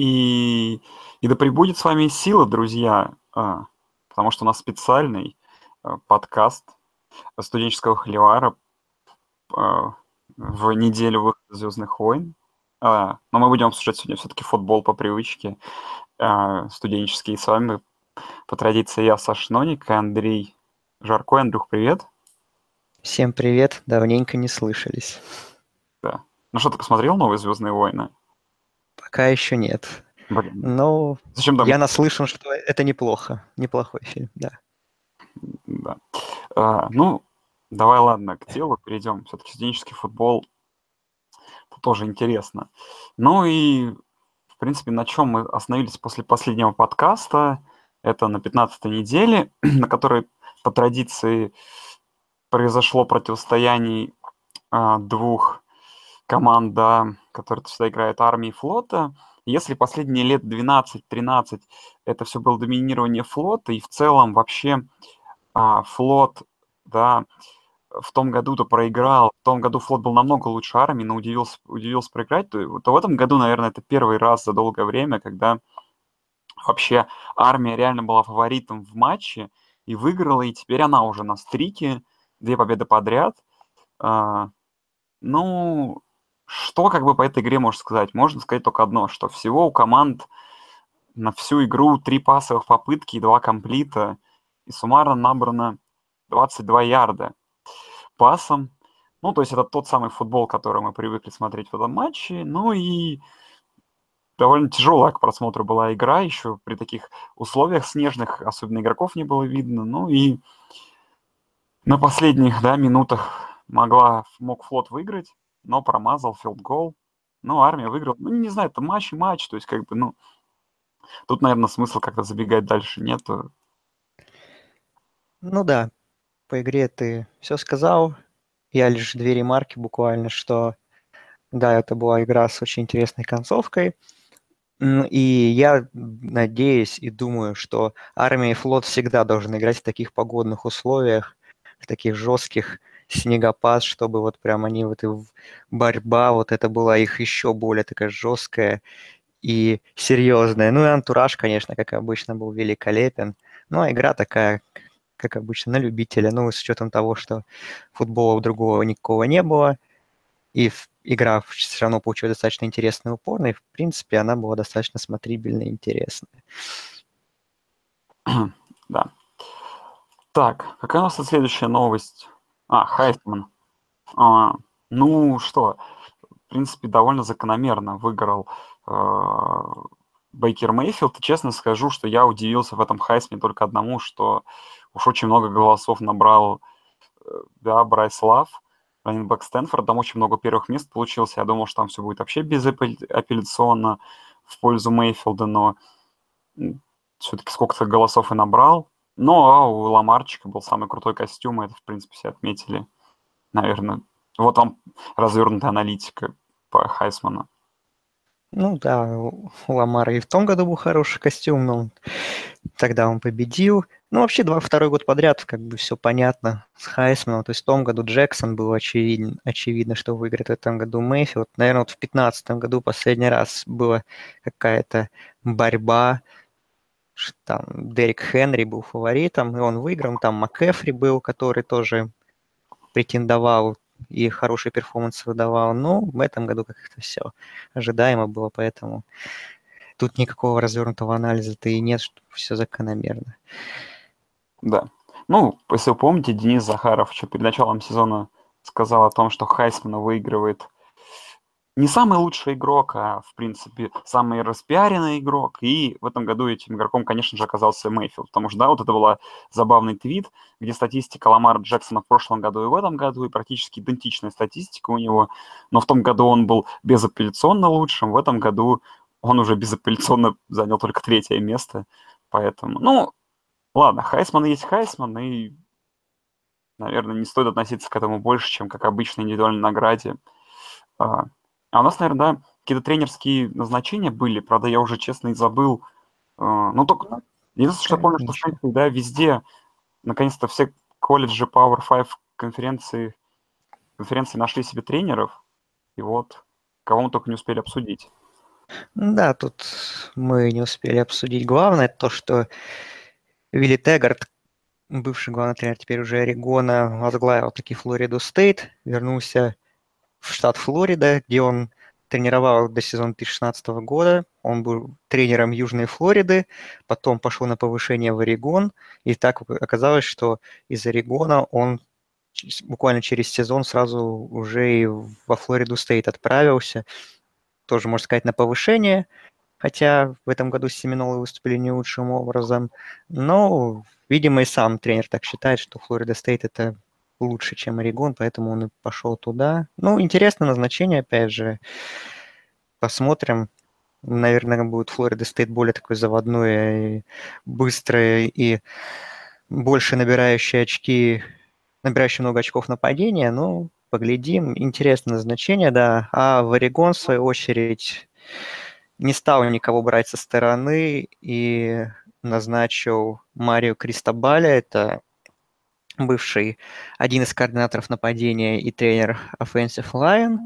И, и да пребудет с вами сила, друзья, а, потому что у нас специальный а, подкаст студенческого холивара а, в неделю выхода «Звездных войн». А, но мы будем обсуждать сегодня все-таки футбол по привычке студенческий. И с вами по традиции я, Саша Ноник и Андрей Жарко. Андрюх, привет. Всем привет, давненько не слышались. Да. Ну что, ты посмотрел новые «Звездные войны»? Пока еще нет. Но Зачем там... я наслышан, что это неплохо. Неплохой фильм, да. Да. А, ну, давай, ладно, к делу перейдем. Все-таки студенческий футбол тоже интересно. Ну и, в принципе, на чем мы остановились после последнего подкаста, это на 15-й неделе, на которой по традиции произошло противостояние а, двух команд, да, которые всегда играют армии флота. Если последние лет 12-13 это все было доминирование флота, и в целом вообще а, флот, да, в том году-то проиграл, в том году флот был намного лучше армии, но удивился, удивился проиграть, то, то в этом году, наверное, это первый раз за долгое время, когда вообще армия реально была фаворитом в матче и выиграла, и теперь она уже на стрике, две победы подряд. А, ну, что как бы по этой игре можно сказать? Можно сказать только одно, что всего у команд на всю игру три пасовых попытки и два комплита, и суммарно набрано 22 ярда пасом. Ну, то есть это тот самый футбол, который мы привыкли смотреть в этом матче. Ну и довольно тяжелая к просмотру была игра, еще при таких условиях снежных, особенно игроков не было видно. Ну и на последних да, минутах могла, мог флот выиграть, но промазал field goal. Ну, армия выиграла. Ну, не знаю, это матч и матч, то есть как бы, ну, тут, наверное, смысл как-то забегать дальше нету. Ну да, по игре ты все сказал. Я лишь две ремарки буквально, что да, это была игра с очень интересной концовкой. И я надеюсь и думаю, что армия и флот всегда должны играть в таких погодных условиях, в таких жестких снегопад, чтобы вот прям они вот и борьба, вот это была их еще более такая жесткая и серьезная. Ну и антураж, конечно, как обычно, был великолепен. Ну а игра такая, как обычно, на любителя. Ну, с учетом того, что футбола другого никакого не было, и игра все равно получилась достаточно интересной и упорной, в принципе, она была достаточно смотрибельная и интересная. Да. Так, какая у нас следующая новость? А, Хайфман. А, ну что, в принципе, довольно закономерно выиграл э, Бейкер Мейфилд. честно скажу, что я удивился в этом Хайсме только одному, что уж очень много голосов набрал э, да, Брайс Лав, раннинбэк Стэнфорд, там очень много первых мест получилось. Я думал, что там все будет вообще безапелляционно в пользу Мейфилда, но все-таки сколько-то голосов и набрал. Ну, а у Ламарчика был самый крутой костюм, и это, в принципе, все отметили, наверное. Вот вам развернутая аналитика по Хайсману. Ну да, у Ламара и в том году был хороший костюм, но тогда он победил. Ну, вообще, два, второй год подряд, как бы все понятно с Хайсманом. То есть в том году Джексон был очевиден, очевидно, что выиграет в этом году Мэйфилд. Наверное, вот в 2015 году последний раз была какая-то борьба там Дерек Хенри был фаворитом, и он выиграл. Там МакЭфри был, который тоже претендовал и хороший перформанс выдавал. Но в этом году как-то все ожидаемо было, поэтому тут никакого развернутого анализа-то и нет, что все закономерно. Да. Ну, если вы помните, Денис Захаров еще перед началом сезона сказал о том, что Хайсмана выигрывает не самый лучший игрок, а, в принципе, самый распиаренный игрок. И в этом году этим игроком, конечно же, оказался Мейфилд. Потому что, да, вот это был забавный твит, где статистика Ламара Джексона в прошлом году и в этом году, и практически идентичная статистика у него. Но в том году он был безапелляционно лучшим, в этом году он уже безапелляционно занял только третье место. Поэтому, ну, ладно, Хайсман есть Хайсман, и, наверное, не стоит относиться к этому больше, чем как обычной индивидуальной награде. А, у нас, наверное, да, какие-то тренерские назначения были, правда, я уже, честно, и забыл. А, ну, только единственное, что я помню, что, в да, везде, наконец-то, все колледжи Power 5 конференции, конференции нашли себе тренеров, и вот, кого мы только не успели обсудить. Да, тут мы не успели обсудить главное, то, что Вилли Теггард, бывший главный тренер, теперь уже Орегона, возглавил таки Флориду Стейт, вернулся в штат Флорида, где он тренировал до сезона 2016 года. Он был тренером Южной Флориды, потом пошел на повышение в Орегон, и так оказалось, что из Орегона он буквально через сезон сразу уже и во Флориду Стейт отправился, тоже, можно сказать, на повышение, хотя в этом году Семинолы выступили не лучшим образом, но, видимо, и сам тренер так считает, что Флорида Стейт это лучше, чем Орегон, поэтому он и пошел туда. Ну, интересное назначение, опять же. Посмотрим. Наверное, будет Флорида Стейт более такой заводной, и быстрый и больше набирающий очки, набирающий много очков нападения. Ну, поглядим. Интересное назначение, да. А в Орегон, в свою очередь, не стал никого брать со стороны и назначил Марио Кристобаля. Это бывший один из координаторов нападения и тренер Offensive Line.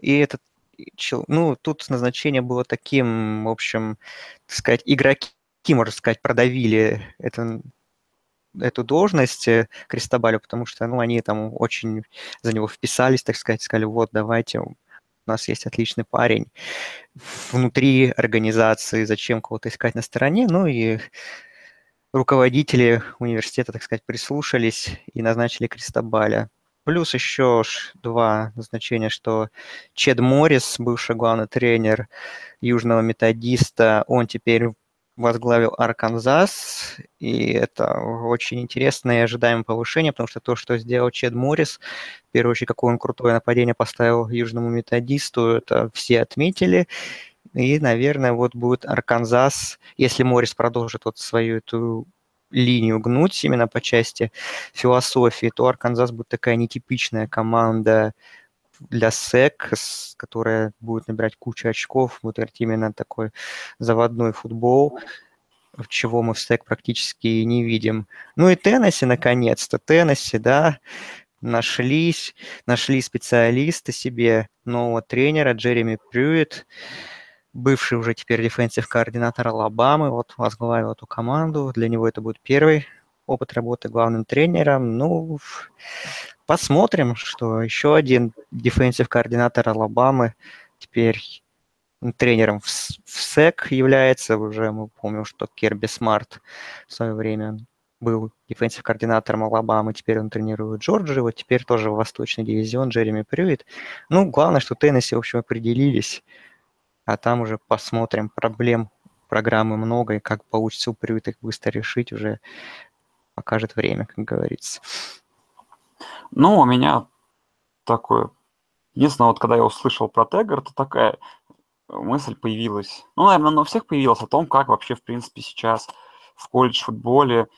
И этот ну, тут назначение было таким, в общем, так сказать, игроки, можно сказать, продавили это, эту должность э, Кристобалю, потому что, ну, они там очень за него вписались, так сказать, сказали, вот, давайте, у нас есть отличный парень внутри организации, зачем кого-то искать на стороне, ну, и руководители университета, так сказать, прислушались и назначили Кристобаля. Плюс еще два назначения, что Чед Моррис, бывший главный тренер Южного методиста, он теперь возглавил Арканзас, и это очень интересное и ожидаемое повышение, потому что то, что сделал Чед Моррис, в первую очередь, какое он крутое нападение поставил Южному методисту, это все отметили, и, наверное, вот будет Арканзас, если Моррис продолжит вот свою эту линию гнуть именно по части философии, то Арканзас будет такая нетипичная команда для СЭК, которая будет набирать кучу очков, будет играть именно такой заводной футбол, чего мы в СЭК практически не видим. Ну и Теннесси, наконец-то, Теннесси, да, нашлись, нашли специалисты себе нового тренера Джереми Прюит, бывший уже теперь defensive координатор Алабамы, вот возглавил эту команду. Для него это будет первый опыт работы главным тренером. Ну, посмотрим, что еще один defensive координатор Алабамы теперь тренером в, SEC является. Уже мы помним, что Керби Смарт в свое время был defensive координатором Алабамы, теперь он тренирует Джорджию, вот теперь тоже в восточный дивизион Джереми Прюит. Ну, главное, что Теннесси, в общем, определились а там уже посмотрим. Проблем программы много, и как получится у их быстро решить, уже покажет время, как говорится. Ну, у меня такое... Единственное, вот когда я услышал про Тегар, то такая мысль появилась. Ну, наверное, она у всех появилась о том, как вообще, в принципе, сейчас в колледж-футболе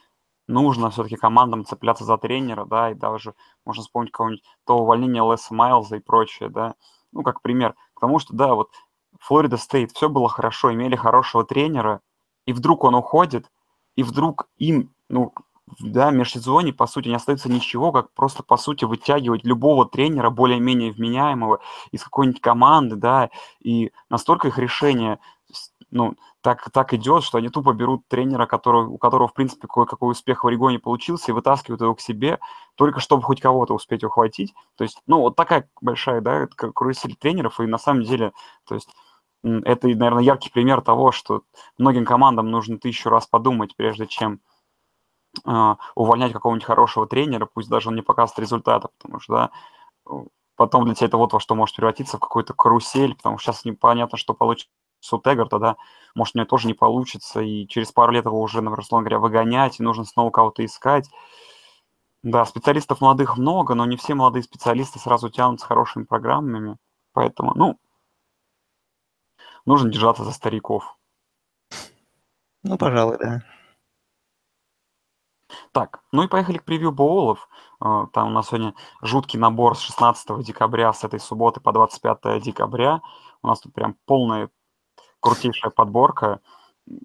нужно все-таки командам цепляться за тренера, да, и даже можно вспомнить кого-нибудь то увольнение Леса Майлза и прочее, да, ну, как пример. Потому что, да, вот Флорида Стейт, все было хорошо, имели хорошего тренера, и вдруг он уходит, и вдруг им, ну, да, в межсезонье, по сути, не остается ничего, как просто, по сути, вытягивать любого тренера, более-менее вменяемого, из какой-нибудь команды, да, и настолько их решение, ну, так, так идет, что они тупо берут тренера, который, у которого, в принципе, кое-какой успех в Орегоне получился, и вытаскивают его к себе, только чтобы хоть кого-то успеть ухватить. То есть, ну, вот такая большая, да, карусель тренеров, и на самом деле, то есть, это, наверное, яркий пример того, что многим командам нужно тысячу раз подумать, прежде чем э, увольнять какого-нибудь хорошего тренера, пусть даже он не показывает результата, потому что да, потом для тебя это вот во что может превратиться в какую-то карусель, потому что сейчас непонятно, что получится у Теггарта, да, может, у него тоже не получится, и через пару лет его уже, например, условно говоря, выгонять, и нужно снова кого-то искать. Да, специалистов молодых много, но не все молодые специалисты сразу тянут с хорошими программами, поэтому, ну, нужно держаться за стариков. Ну, пожалуй, да. Так, ну и поехали к превью боулов. А, там у нас сегодня жуткий набор с 16 декабря, с этой субботы по 25 декабря. У нас тут прям полная крутейшая подборка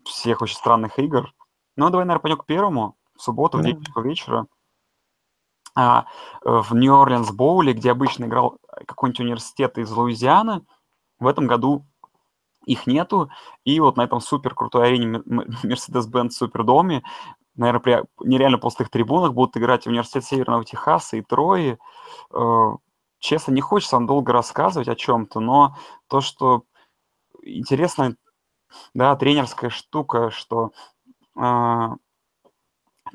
всех очень странных игр. Ну, давай, наверное, пойдем к первому. В субботу в 9 вечера а, в Нью-Орлеанс Боуле, где обычно играл какой-нибудь университет из Луизианы, в этом году их нету. И вот на этом супер крутой арене Mercedes-Benz Супердоме, наверное, при нереально пустых трибунах будут играть Университет Северного Техаса и Трои. Э, честно, не хочется вам долго рассказывать о чем-то, но то, что интересная, да, тренерская штука, что э,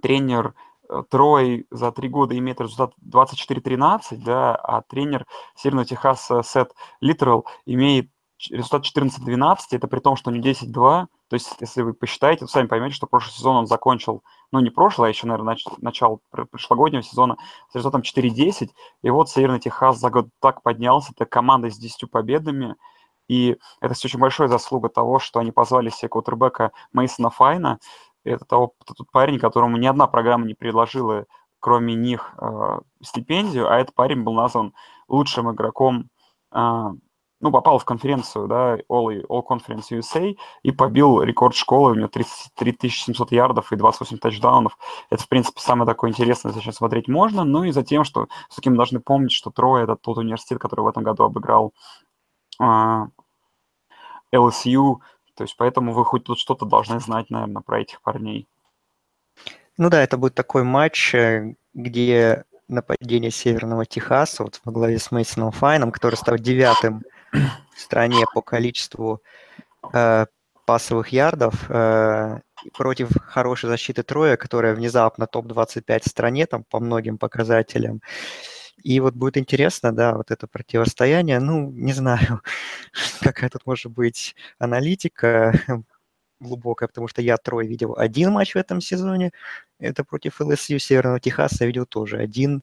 тренер э, Трой за три года имеет результат 24-13, да, а тренер Северного Техаса Сет Литерал имеет результат 14-12, это при том, что не 10-2. То есть, если вы посчитаете, то сами поймете, что прошлый сезон он закончил, ну, не прошлый, а еще, наверное, нач- начало прошлогоднего сезона с результатом 4-10. И вот Северный Техас за год так поднялся, это команда с 10 победами. И это все очень большая заслуга того, что они позвали себе квотербека Мейсона Файна. Это того, тот парень, которому ни одна программа не предложила, кроме них, э, стипендию, а этот парень был назван лучшим игроком э, ну, попал в конференцию, да, All, All Conference USA и побил рекорд школы, у него 33 700 ярдов и 28 тачдаунов. Это, в принципе, самое такое интересное, зачем смотреть можно, ну и за тем, что все-таки мы должны помнить, что Трой — это тот университет, который в этом году обыграл э, LSU, то есть поэтому вы хоть тут что-то должны знать, наверное, про этих парней. Ну да, это будет такой матч, э, где нападение Северного Техаса вот во главе с Мейсоном Файном, который стал девятым стране по количеству э, пасовых ярдов э, против хорошей защиты Троя, которая внезапно топ-25 в стране там по многим показателям. И вот будет интересно, да, вот это противостояние. Ну, не знаю, какая тут может быть аналитика глубокая, потому что я Трой видел один матч в этом сезоне, это против ЛСЮ Северного Техаса, я видел тоже один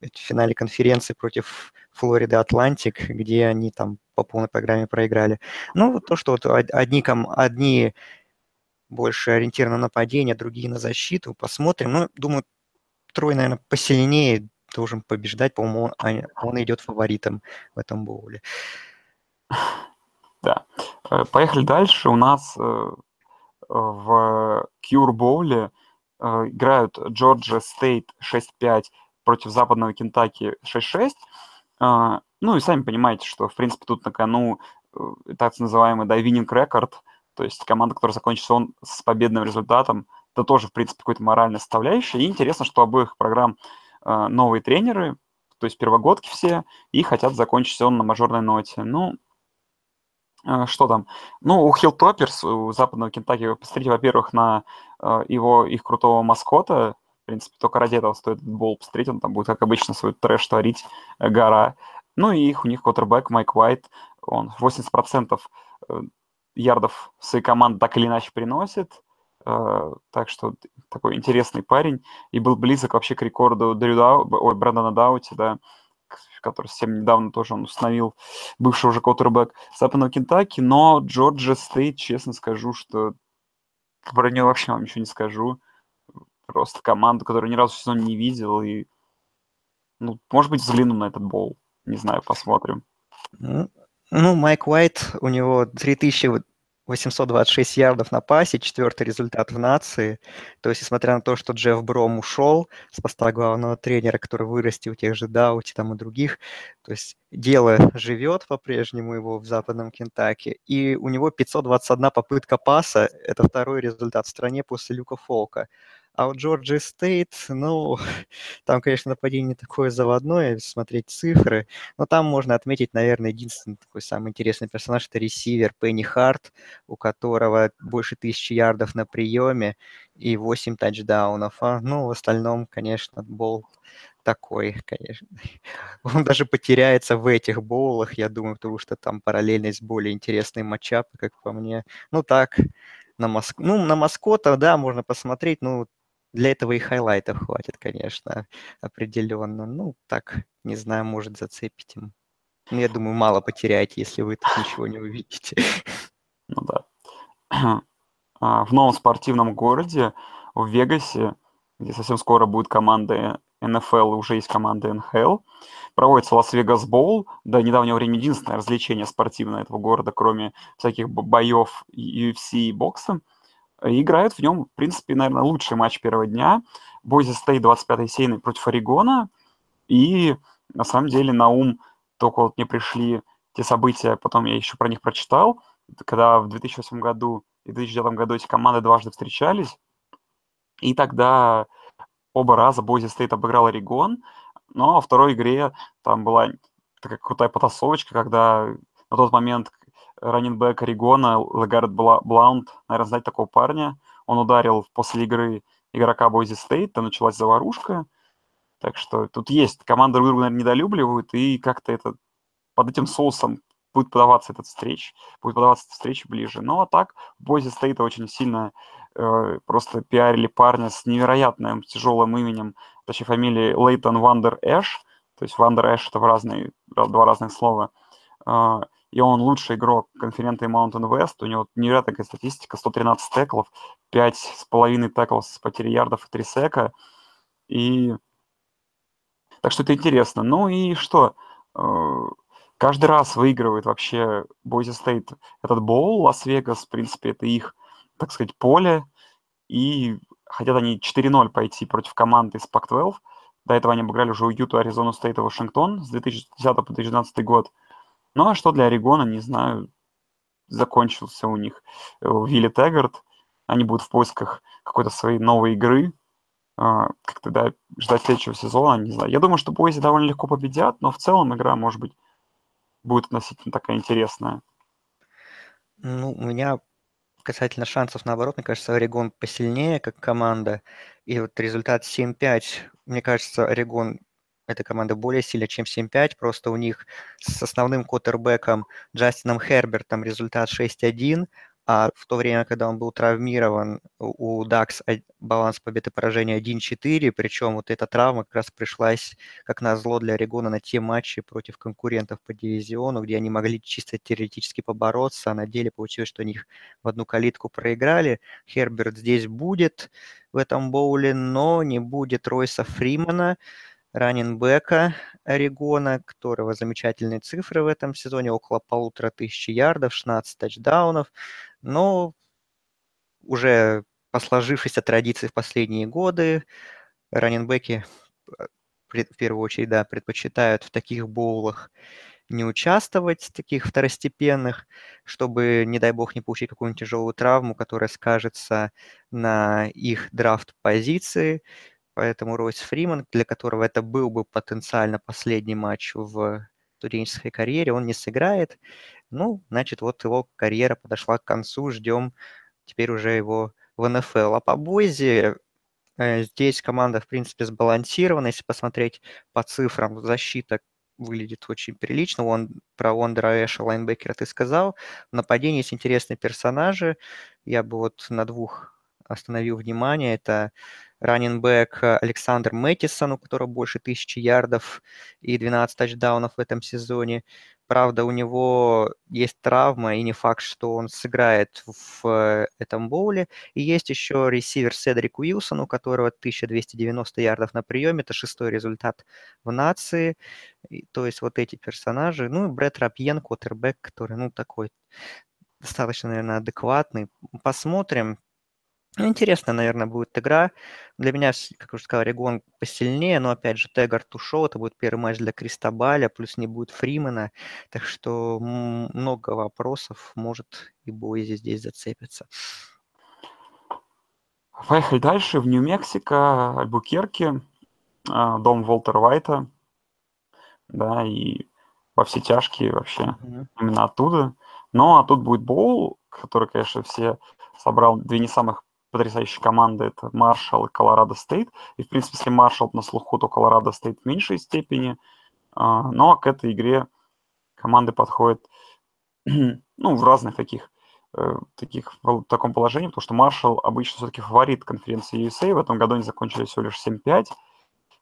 в финале конференции против Флорида Атлантик, где они там по полной программе проиграли. Ну, то, что вот одни, ком, одни больше ориентированы на нападение, другие на защиту, посмотрим. Ну, думаю, Трой, наверное, посильнее должен побеждать. По-моему, он, он идет фаворитом в этом боуле. Да. Э, поехали дальше. У нас э, в Кьюр Боуле э, играют Джорджия Стейт 6-5 против западного Кентаки 6-6. А, ну и сами понимаете, что, в принципе, тут на кону э, так называемый да, winning record, то есть команда, которая закончит он с победным результатом, это тоже, в принципе, какой-то моральная составляющая. И интересно, что обоих программ э, новые тренеры, то есть первогодки все, и хотят закончить он на мажорной ноте. Ну, э, что там? Ну, у Хиллтоперс, у западного Кентаки, посмотрите, во-первых, на его, их крутого маскота, в принципе, только ради этого стоит этот бол посмотреть. Он там будет, как обычно, свой трэш творить, э, гора. Ну и их, у них квотербек Майк Уайт, он 80% э, ярдов своей команды так или иначе приносит. Э, так что такой интересный парень. И был близок вообще к рекорду Дрю ой, Брэндона Даути, да, который совсем недавно тоже он установил, бывший уже квотербек Западного Кентаки. Но Джорджия Стейт, честно скажу, что про него вообще вам ничего не скажу. Просто команду, которую ни разу в сезоне не видел. И, ну, может быть, взгляну на этот бол. Не знаю, посмотрим. Ну, Майк Уайт, у него 3826 ярдов на пасе, четвертый результат в нации. То есть, несмотря на то, что Джефф Бром ушел с поста главного тренера, который вырастил тех же Даути там и других, то есть дело живет по-прежнему его в западном Кентаки, и у него 521 попытка паса, это второй результат в стране после Люка Фолка. А у Джорджи Стейт, ну, там, конечно, нападение такое заводное, смотреть цифры, но там можно отметить, наверное, единственный такой самый интересный персонаж, это ресивер Пенни Харт, у которого больше тысячи ярдов на приеме и 8 тачдаунов. А, ну, в остальном, конечно, боул такой, конечно. Он даже потеряется в этих боулах, я думаю, потому что там параллельно есть более интересные матчапы, как по мне. Ну, так, на, моск... ну, на маскота, да, можно посмотреть, ну, для этого и хайлайтов хватит, конечно, определенно. Ну, так, не знаю, может, зацепить им. Ну, я думаю, мало потеряете, если вы тут ничего не увидите. Ну да. А, в новом спортивном городе, в Вегасе, где совсем скоро будет команда НФЛ, уже есть команда НХЛ, проводится Лас-Вегас Боул, до недавнего времени единственное развлечение спортивное этого города, кроме всяких боев UFC и бокса – и играют в нем, в принципе, наверное, лучший матч первого дня. Бойзи стоит 25-й сейной против Орегона. И на самом деле на ум только вот мне пришли те события, потом я еще про них прочитал. когда в 2008 году и 2009 году эти команды дважды встречались, и тогда оба раза Бойзи Стейт обыграл Орегон, но во второй игре там была такая крутая потасовочка, когда на тот момент running back Орегона Лагард Блаунд, наверное, знаете такого парня, он ударил после игры игрока Бойзи Стейта, началась заварушка, так что тут есть, команды друг друга, наверное, недолюбливают, и как-то это под этим соусом будет подаваться этот встреч, будет подаваться эта встреча ближе. Ну а так, Бойзи Стейта очень сильно э, просто пиарили парня с невероятным тяжелым именем, точнее фамилией Лейтон Вандер Эш, то есть Вандер Эш это в разные, два разных слова, э, и он лучший игрок конференции Mountain West, у него невероятная статистика, 113 теклов, 5,5 теклов с потерей ярдов и 3 сека, и так что это интересно. Ну и что? Э, каждый раз выигрывает вообще Бойзи Стейт этот боул, Лас-Вегас, в принципе, это их, так сказать, поле, и хотят они 4-0 пойти против команды из Пак-12. До этого они обыграли уже Юту, Аризону Стейт и Вашингтон с 2010 по 2012 год. Ну а что для Орегона, не знаю, закончился у них э, Вилли Теггард. Они будут в поисках какой-то своей новой игры. А, как тогда ждать следующего сезона, не знаю. Я думаю, что Бойзи довольно легко победят, но в целом игра, может быть, будет относительно такая интересная. Ну, у меня касательно шансов, наоборот, мне кажется, Орегон посильнее как команда. И вот результат 7-5, мне кажется, Орегон эта команда более сильная, чем 7-5. Просто у них с основным квотербеком Джастином Хербертом результат 6-1, а в то время, когда он был травмирован, у Дакс баланс победы и поражения 1-4, причем вот эта травма как раз пришлась, как назло для Орегона, на те матчи против конкурентов по дивизиону, где они могли чисто теоретически побороться, а на деле получилось, что они их в одну калитку проиграли. Херберт здесь будет в этом боуле, но не будет Ройса Фримана, раненбека Орегона, которого замечательные цифры в этом сезоне, около полутора тысяч ярдов, 16 тачдаунов но уже по сложившейся традиции в последние годы раненбеки э, в первую очередь, да, предпочитают в таких боулах не участвовать, таких второстепенных, чтобы, не дай бог, не получить какую-нибудь тяжелую травму, которая скажется на их драфт-позиции. Поэтому Ройс Фриман, для которого это был бы потенциально последний матч в студенческой карьере, он не сыграет. Ну, значит, вот его карьера подошла к концу, ждем теперь уже его в НФЛ. А по Бойзе э, здесь команда, в принципе, сбалансирована. Если посмотреть по цифрам, защита выглядит очень прилично. Он про Вондера Эша, лайнбекера ты сказал. В нападении есть интересные персонажи. Я бы вот на двух остановил внимание. Это раннинбэк Александр Мэттисон, у которого больше тысячи ярдов и 12 тачдаунов в этом сезоне. Правда, у него есть травма, и не факт, что он сыграет в этом боуле. И есть еще ресивер Седрик Уилсон, у которого 1290 ярдов на приеме. Это шестой результат в нации. И, то есть вот эти персонажи. Ну и Брэд Рапьен, квотербек, который, ну, такой достаточно, наверное, адекватный. Посмотрим. Ну, интересная, наверное, будет игра. Для меня, как уже сказал, Орегон посильнее, но, опять же, Теггард ушел, это будет первый матч для Кристобаля, плюс не будет Фримена, так что много вопросов, может, и Бойзи здесь зацепится. Поехали дальше. В Нью-Мексико, Альбукерки, а, дом Волтера Уайта, да, и во все тяжкие вообще mm-hmm. именно оттуда. Но а тут будет Боул, который, конечно, все собрал две не самых потрясающие команды. Это Маршалл и Колорадо Стейт. И, в принципе, если Маршалл на слуху, то Колорадо Стейт в меньшей степени. А, но к этой игре команды подходят ну, в разных таких, э, таких в таком положении, потому что Маршалл обычно все-таки фаворит конференции USA. В этом году они закончили всего лишь 7-5,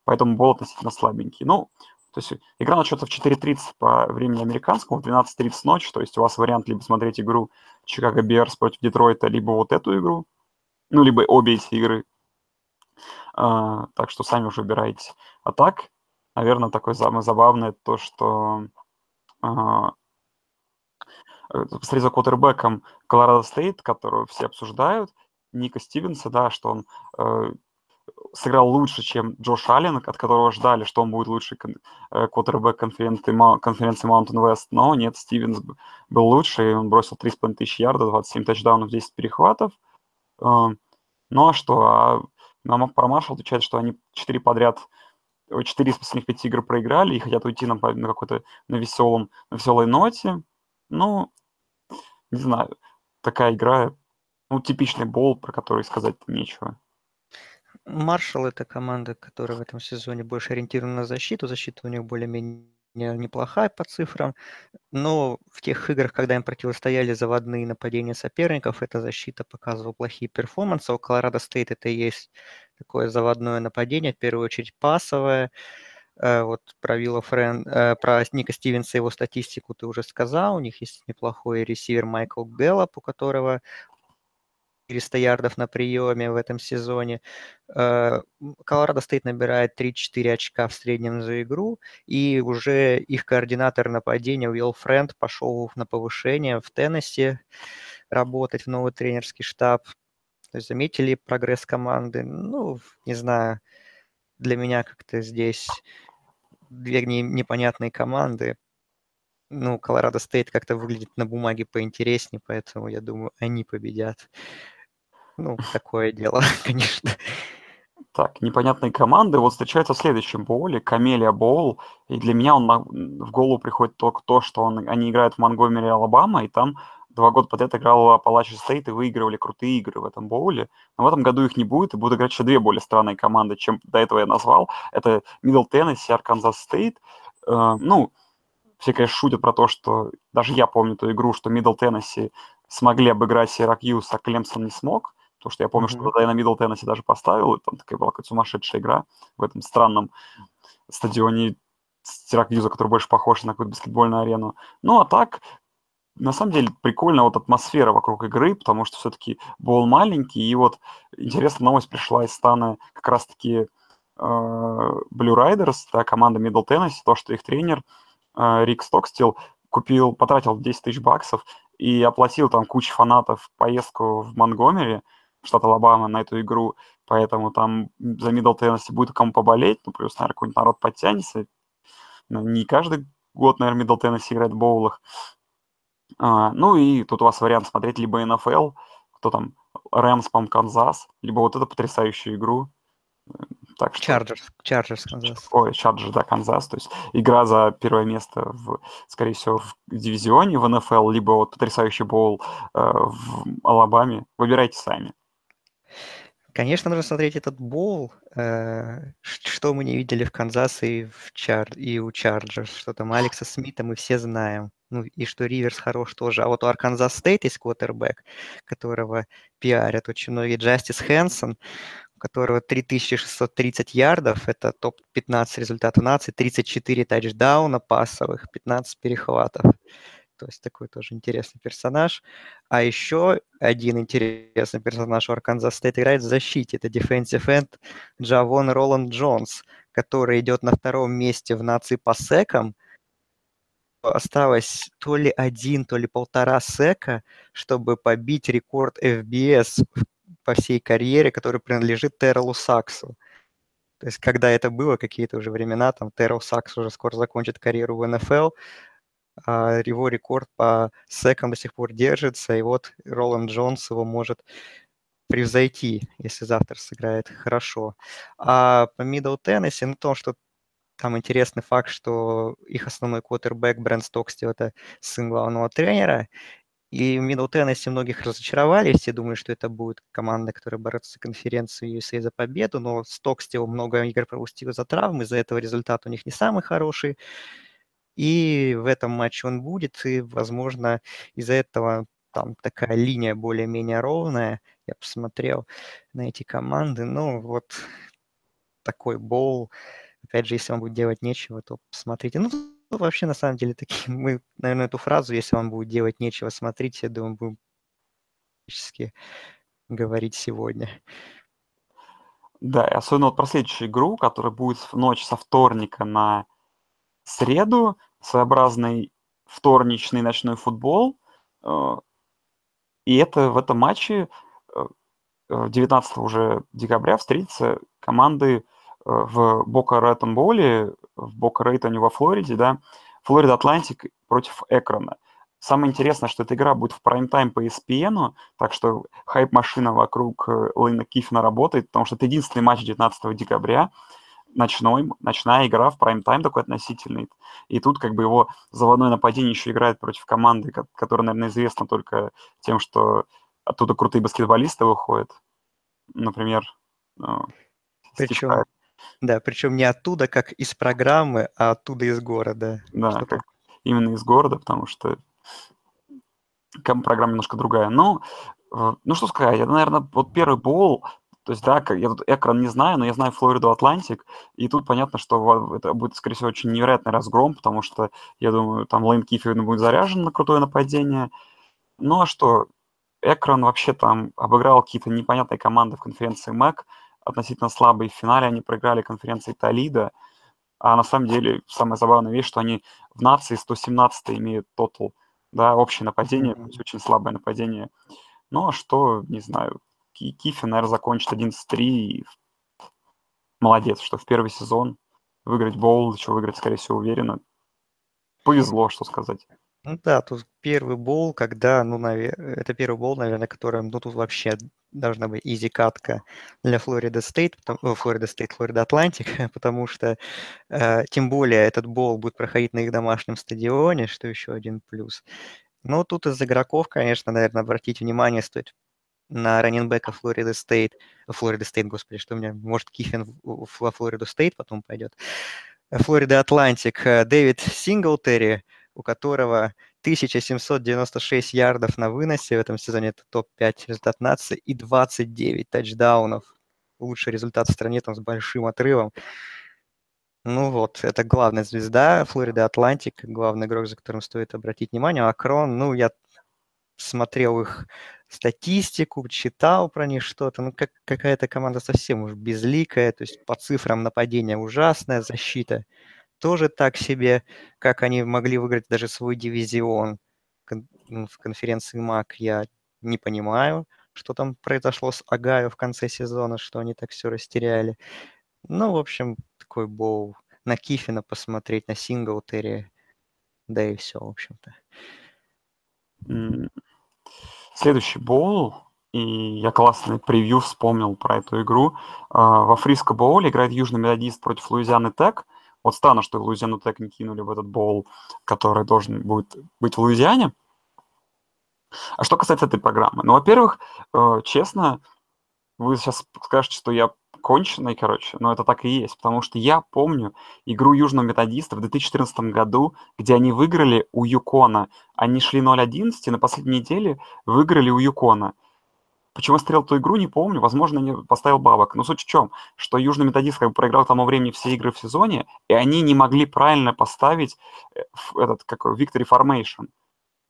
поэтому был относительно слабенький. Ну, то есть игра начнется в 4.30 по времени американскому, в 12.30 ночи, то есть у вас вариант либо смотреть игру Чикаго Берс против Детройта, либо вот эту игру, ну, либо обе эти игры. А, так что сами уже выбирайте. А так, наверное, такое самое забавное то, что а, посмотреть за квотербеком Колорадо Стейт, которую все обсуждают, Ника Стивенса, да, что он э, сыграл лучше, чем Джош Аллен, от которого ждали, что он будет лучший э, квотербек конференции, конференции Mountain West. Но нет, Стивенс был лучше, и он бросил 3,5 тысяч ярдов, 27 тачдаунов, 10 перехватов. Э, ну а что? А про Маршалл отвечает, что они 4 подряд, 4 из последних 5 игр проиграли и хотят уйти на, на какой-то на веселом, на веселой ноте. Ну, не знаю, такая игра, ну, типичный бол, про который сказать нечего. Маршал это команда, которая в этом сезоне больше ориентирована на защиту. Защита у них более-менее неплохая по цифрам, но в тех играх, когда им противостояли заводные нападения соперников, эта защита показывала плохие перформансы. У Колорадо Стейт это и есть такое заводное нападение, в первую очередь пасовое. Э, вот про Вилла Френ, э, про Ника Стивенса его статистику ты уже сказал. У них есть неплохой ресивер Майкл Гэллап, у которого 400 ярдов на приеме в этом сезоне. Э, Колорадо Стейт набирает 3-4 очка в среднем за игру, и уже их координатор нападения Уилл Френд пошел на повышение в Теннесси работать в новый тренерский штаб. То есть заметили прогресс команды? Ну, не знаю, для меня как-то здесь две непонятные команды. Ну, Колорадо Стейт как-то выглядит на бумаге поинтереснее, поэтому я думаю, они победят. Ну, такое дело, конечно. Так, непонятные команды вот встречаются в следующем боуле, Камелия Боул, и для меня он в голову приходит только то, что он, они играют в Монтгомери, Алабама, и там два года подряд играл Апалачи Стейт и выигрывали крутые игры в этом боуле. Но в этом году их не будет, и будут играть еще две более странные команды, чем до этого я назвал. Это Мидл Теннесси Арканзас Стейт. Ну, все, конечно, шутят про то, что даже я помню ту игру, что Мидл Теннесси смогли обыграть Сиракьюз, а Клемсон не смог. Потому что я помню, mm-hmm. что тогда я на Мидл Теннесси даже поставил, и там такая была какая-то сумасшедшая игра в этом странном стадионе Сиракьюза, который больше похож на какую-то баскетбольную арену. Ну, а так, на самом деле, прикольная вот атмосфера вокруг игры, потому что все-таки был маленький, и вот интересная новость пришла из стана как раз-таки э, Blue Riders, да, команда Middle Tennessee, то, что их тренер э, Рик Стокстил купил, потратил 10 тысяч баксов и оплатил там куче фанатов поездку в Монгомери, штат Алабама на эту игру, поэтому там за Middle Tennessee будет кому поболеть, ну, плюс, наверное, какой-нибудь народ подтянется. Не каждый год, наверное, Middle Tennessee играет в боулах. А, ну и тут у вас вариант смотреть либо НФЛ, кто там, Рэмс, по Канзас, либо вот эту потрясающую игру. Так что... Чарджерс, Чарджерс, Канзас. Ой, Чарджерс, да, Канзас. То есть игра за первое место, в, скорее всего, в дивизионе в НФЛ, либо вот потрясающий боул э, в Алабаме. Выбирайте сами. Конечно, нужно смотреть этот боул. Э, что мы не видели в Канзасе и, в Чар... и у Чарджерс, что там Алекса Смита мы все знаем. Ну и что Риверс хорош тоже. А вот у Арканзас Стейт есть квотербек, которого пиарят очень многие. Джастис Хэнсон, у которого 3630 ярдов, это топ-15 результатов нации, 34 тачдауна пасовых, 15 перехватов. То есть такой тоже интересный персонаж. А еще один интересный персонаж у Арканзас Стейт играет в защите. Это defensive end Джавон Роланд Джонс, который идет на втором месте в нации по секам. Осталось то ли один, то ли полтора сека, чтобы побить рекорд FBS по всей карьере, который принадлежит Террелу Саксу. То есть, когда это было, какие-то уже времена, там Террел Сакс уже скоро закончит карьеру в НФЛ, его рекорд по секам до сих пор держится, и вот Роланд Джонс его может превзойти, если завтра сыграет хорошо. А по Middle Tennessee, ну, то, что там интересный факт, что их основной квотербек Брент Стокстил – это сын главного тренера, и Middle Tennessee многих разочаровали, все думали, что это будет команда, которая борется за конференцию USA за победу, но Стокстил много игр пропустил за травмы, из-за этого результат у них не самый хороший. И в этом матче он будет, и, возможно, из-за этого там такая линия более-менее ровная. Я посмотрел на эти команды. Ну, вот такой боул. Опять же, если вам будет делать нечего, то посмотрите. Ну, вообще, на самом деле, такие, мы, наверное, эту фразу, если вам будет делать нечего, смотрите, я думаю, будем говорить сегодня. Да, и особенно вот про следующую игру, которая будет в ночь со вторника на среду, своеобразный вторничный ночной футбол. Э, и это в этом матче э, 19 уже декабря встретятся команды в Бока Ратон Боуле, в Бока Ратоне во Флориде, да, Флорида Атлантик против Акрона. Самое интересное, что эта игра будет в прайм-тайм по ESPN, так что хайп-машина вокруг Лейна Кифина работает, потому что это единственный матч 19 декабря, ночной, ночная игра в прайм-тайм такой относительный. И тут как бы его заводное нападение еще играет против команды, которая, наверное, известна только тем, что оттуда крутые баскетболисты выходят. Например, ну, причем, да, причем не оттуда, как из программы, а оттуда из города. Да, как именно из города, потому что программа немножко другая. Ну, э, ну что сказать, это, наверное, вот первый бол то есть, да, я тут экран не знаю, но я знаю Флориду Атлантик, и тут понятно, что это будет, скорее всего, очень невероятный разгром, потому что, я думаю, там Лейн Киффин будет заряжен на крутое нападение. Ну а что, экран вообще там обыграл какие-то непонятные команды в конференции МЭК, относительно слабые. В финале они проиграли конференции Толида, а на самом деле самая забавная вещь, что они в нации 117 имеют тотал, да, общее нападение, mm-hmm. очень слабое нападение. Ну а что, не знаю, Кифин, наверное, закончит 11-3 и молодец, что в первый сезон выиграть боул, еще выиграть, скорее всего, уверенно. Повезло, что сказать. Ну да, тут первый боул, когда, ну, навер... это первый боул, наверное, которым, ну, тут вообще должна быть easy катка для Флорида Стейт, Флорида Стейт, Флорида Атлантик, потому что, э, тем более, этот боул будет проходить на их домашнем стадионе, что еще один плюс. Но тут из игроков, конечно, наверное, обратить внимание стоит на раннинбека Флорида Стейт, Флорида Стейт, господи, что у меня, может, Кифин во Флориду Стейт потом пойдет. Флорида Атлантик, э, Дэвид Синглтери, у которого 1796 ярдов на выносе в этом сезоне, это топ-5 результат нации, и 29 тачдаунов. Лучший результат в стране там с большим отрывом. Ну вот, это главная звезда Флорида Атлантик, главный игрок, за которым стоит обратить внимание. А ну, я смотрел их статистику, читал про них что-то. Ну, как, какая-то команда совсем уж безликая, то есть по цифрам нападения ужасная, защита тоже так себе, как они могли выиграть даже свой дивизион ну, в конференции МАК, я не понимаю, что там произошло с Агаю в конце сезона, что они так все растеряли. Ну, в общем, такой боу. На Кифина посмотреть, на Синглтери, да и все, в общем-то. Следующий боул, и я классный превью вспомнил про эту игру. А, во Фриско боуле играет Южный Методист против Луизианы Тек. Вот странно, что Луизиану Тек не кинули в этот боул, который должен будет быть в Луизиане. А что касается этой программы? Ну, во-первых, э, честно, вы сейчас скажете, что я конченый, короче, но это так и есть, потому что я помню игру Южного Методиста в 2014 году, где они выиграли у Юкона. Они шли 0-11 и на последней неделе выиграли у Юкона. Почему я смотрел ту игру, не помню. Возможно, не поставил бабок. Но суть в чем, что Южный Методист как бы проиграл к тому времени все игры в сезоне, и они не могли правильно поставить э, этот, какой, Victory Formation.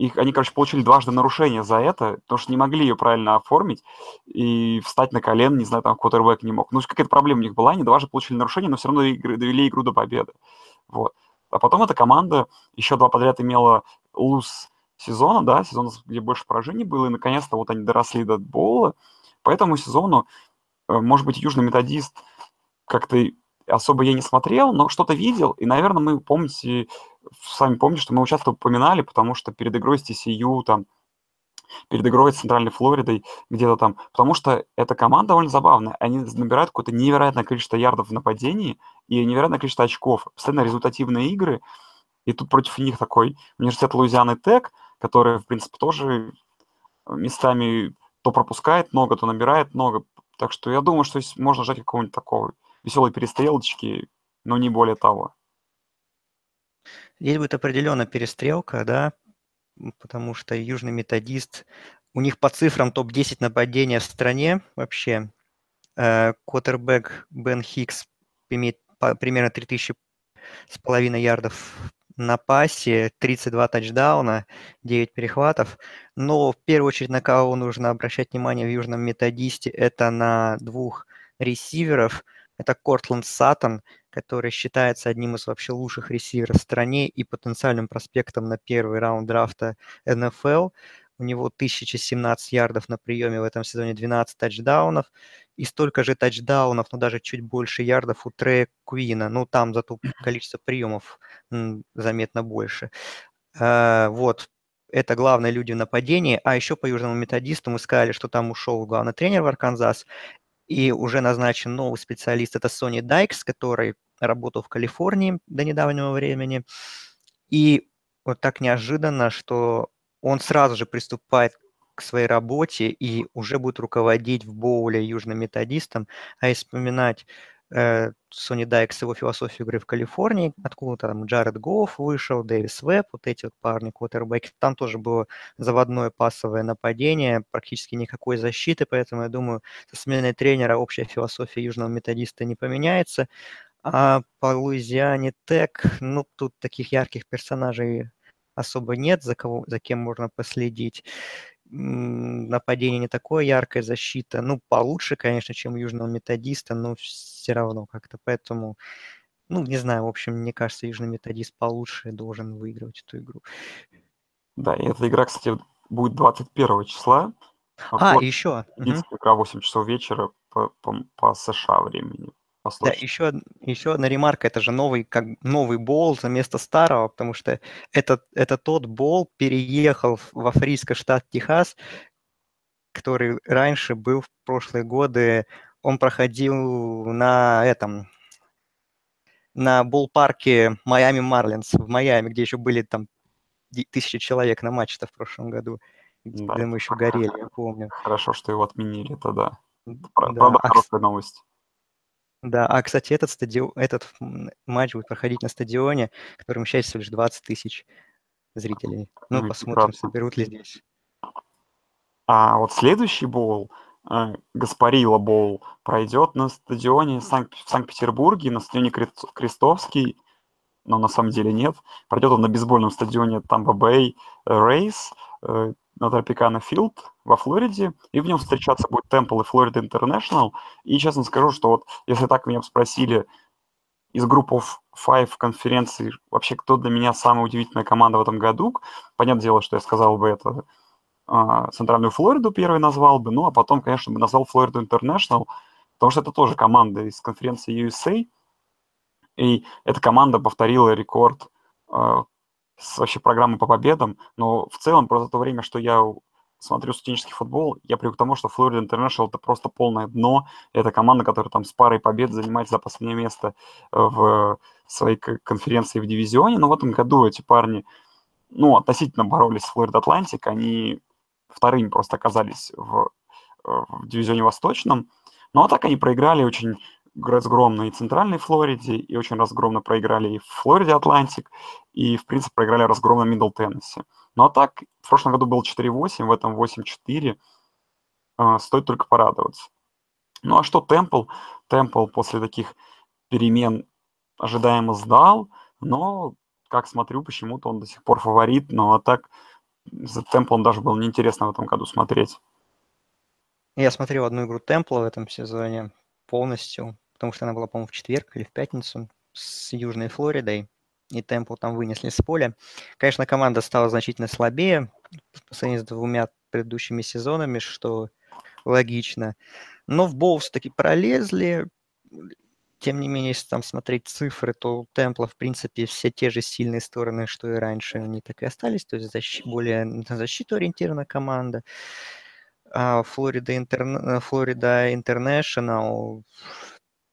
И они, короче, получили дважды нарушение за это, потому что не могли ее правильно оформить и встать на колено, не знаю, там, квотербек не мог. Ну, какая-то проблема у них была, они дважды получили нарушение, но все равно довели игру до победы. Вот. А потом эта команда еще два подряд имела луз сезона, да, сезон, где больше поражений было, и наконец-то вот они доросли до боула. По этому сезону, э, может быть, Южный Методист как-то особо я не смотрел, но что-то видел, и, наверное, мы, помните, сами помните, что мы часто упоминали, потому что перед игрой с TCU, там, перед игрой с Центральной Флоридой, где-то там, потому что эта команда довольно забавная. Они набирают какое-то невероятное количество ярдов в нападении и невероятное количество очков. Постоянно результативные игры, и тут против них такой университет Луизианы Тек, который, в принципе, тоже местами то пропускает много, то набирает много. Так что я думаю, что можно ждать какого-нибудь такого веселой перестрелочки, но не более того. Здесь будет определенно перестрелка, да, потому что Южный Методист, у них по цифрам топ-10 нападения в стране вообще. Э, квотербек Бен Хикс имеет примерно 3000 с половиной ярдов на пасе, 32 тачдауна, 9 перехватов. Но в первую очередь на кого нужно обращать внимание в Южном Методисте, это на двух ресиверов. Это Кортленд Саттон, который считается одним из вообще лучших ресиверов в стране и потенциальным проспектом на первый раунд драфта НФЛ. У него 1017 ярдов на приеме в этом сезоне, 12 тачдаунов, и столько же тачдаунов, но даже чуть больше ярдов у Трея Куина. Ну, там зато количество приемов заметно больше. А, вот, это главные люди в нападении. А еще по южному методисту мы сказали, что там ушел главный тренер в Арканзас, и уже назначен новый специалист, это Сони Дайкс, который работал в Калифорнии до недавнего времени. И вот так неожиданно, что он сразу же приступает к своей работе и уже будет руководить в боуле южным методистом. А если вспоминать э, Сони Дайкс, его философию игры в Калифорнии, откуда там Джаред Гофф вышел, Дэвис Веб, вот эти вот парни, квотербеки, там тоже было заводное пасовое нападение, практически никакой защиты, поэтому я думаю, со сменой тренера общая философия южного методиста не поменяется. А по Луизиане Тек, ну, тут таких ярких персонажей особо нет, за, кого, за кем можно последить. Нападение не такое яркое, защита, ну, получше, конечно, чем у Южного Методиста, но все равно как-то, поэтому, ну, не знаю, в общем, мне кажется, Южный Методист получше должен выигрывать эту игру. Да, и эта игра, кстати, будет 21 числа. А, а еще. Игра 8 часов вечера по, по, по США времени. Да, еще, еще одна ремарка, это же новый, как новый бол за место старого, потому что это, это тот бол переехал во фриско штат Техас, который раньше был в прошлые годы, он проходил на этом, на бол-парке Майами Марлинс в Майами, где еще были там тысячи человек на матче-то в прошлом году, да, где мы еще горели, я помню. Хорошо, что его отменили тогда. Правда, да, хорошая а, новость. Да, а, кстати, этот, стадион, этот матч будет проходить на стадионе, который вмещает всего лишь 20 тысяч зрителей. Ну, ну посмотрим, прекрасно. соберут ли здесь. А вот следующий боул, э, Гаспарила боул, пройдет на стадионе в Санкт-Петербурге, на стадионе Крестовский, но на самом деле нет. Пройдет он на бейсбольном стадионе Тампа Бэй Рейс. Э, на Тропикана Филд во Флориде, и в нем встречаться будет Темпл и Флорида Интернешнл. И честно скажу, что вот если так меня спросили из группы Five конференции, вообще кто для меня самая удивительная команда в этом году, понятное дело, что я сказал бы это э, Центральную Флориду первый назвал бы, ну а потом, конечно, бы назвал Флориду Интернешнл, потому что это тоже команда из конференции USA, и эта команда повторила рекорд э, с вообще программой по победам, но в целом просто то время, что я смотрю студенческий футбол, я привык к тому, что Florida International это просто полное дно. Это команда, которая там с парой побед занимает за последнее место в своей конференции в дивизионе. Но в этом году эти парни, ну, относительно боролись с Florida Atlantic. Они вторыми просто оказались в, в дивизионе восточном. Ну, а так они проиграли очень разгромно и Центральной Флориде, и очень разгромно проиграли и в Флориде Атлантик, и, в принципе, проиграли разгромно Мидл Теннесси. Ну а так, в прошлом году был 4-8, в этом 8-4. Э, стоит только порадоваться. Ну а что Темпл? Темпл после таких перемен ожидаемо сдал, но, как смотрю, почему-то он до сих пор фаворит, но а так за Темплом даже было неинтересно в этом году смотреть. Я смотрел одну игру Темпла в этом сезоне полностью потому что она была, по-моему, в четверг или в пятницу с Южной Флоридой, и Темпл там вынесли с поля. Конечно, команда стала значительно слабее по сравнению с двумя предыдущими сезонами, что логично. Но в боул все-таки пролезли. Тем не менее, если там смотреть цифры, то у Темпла, в принципе, все те же сильные стороны, что и раньше, они так и остались. То есть защ... более на защиту ориентирована команда. А Флорида Интер... Флорида Интернешнл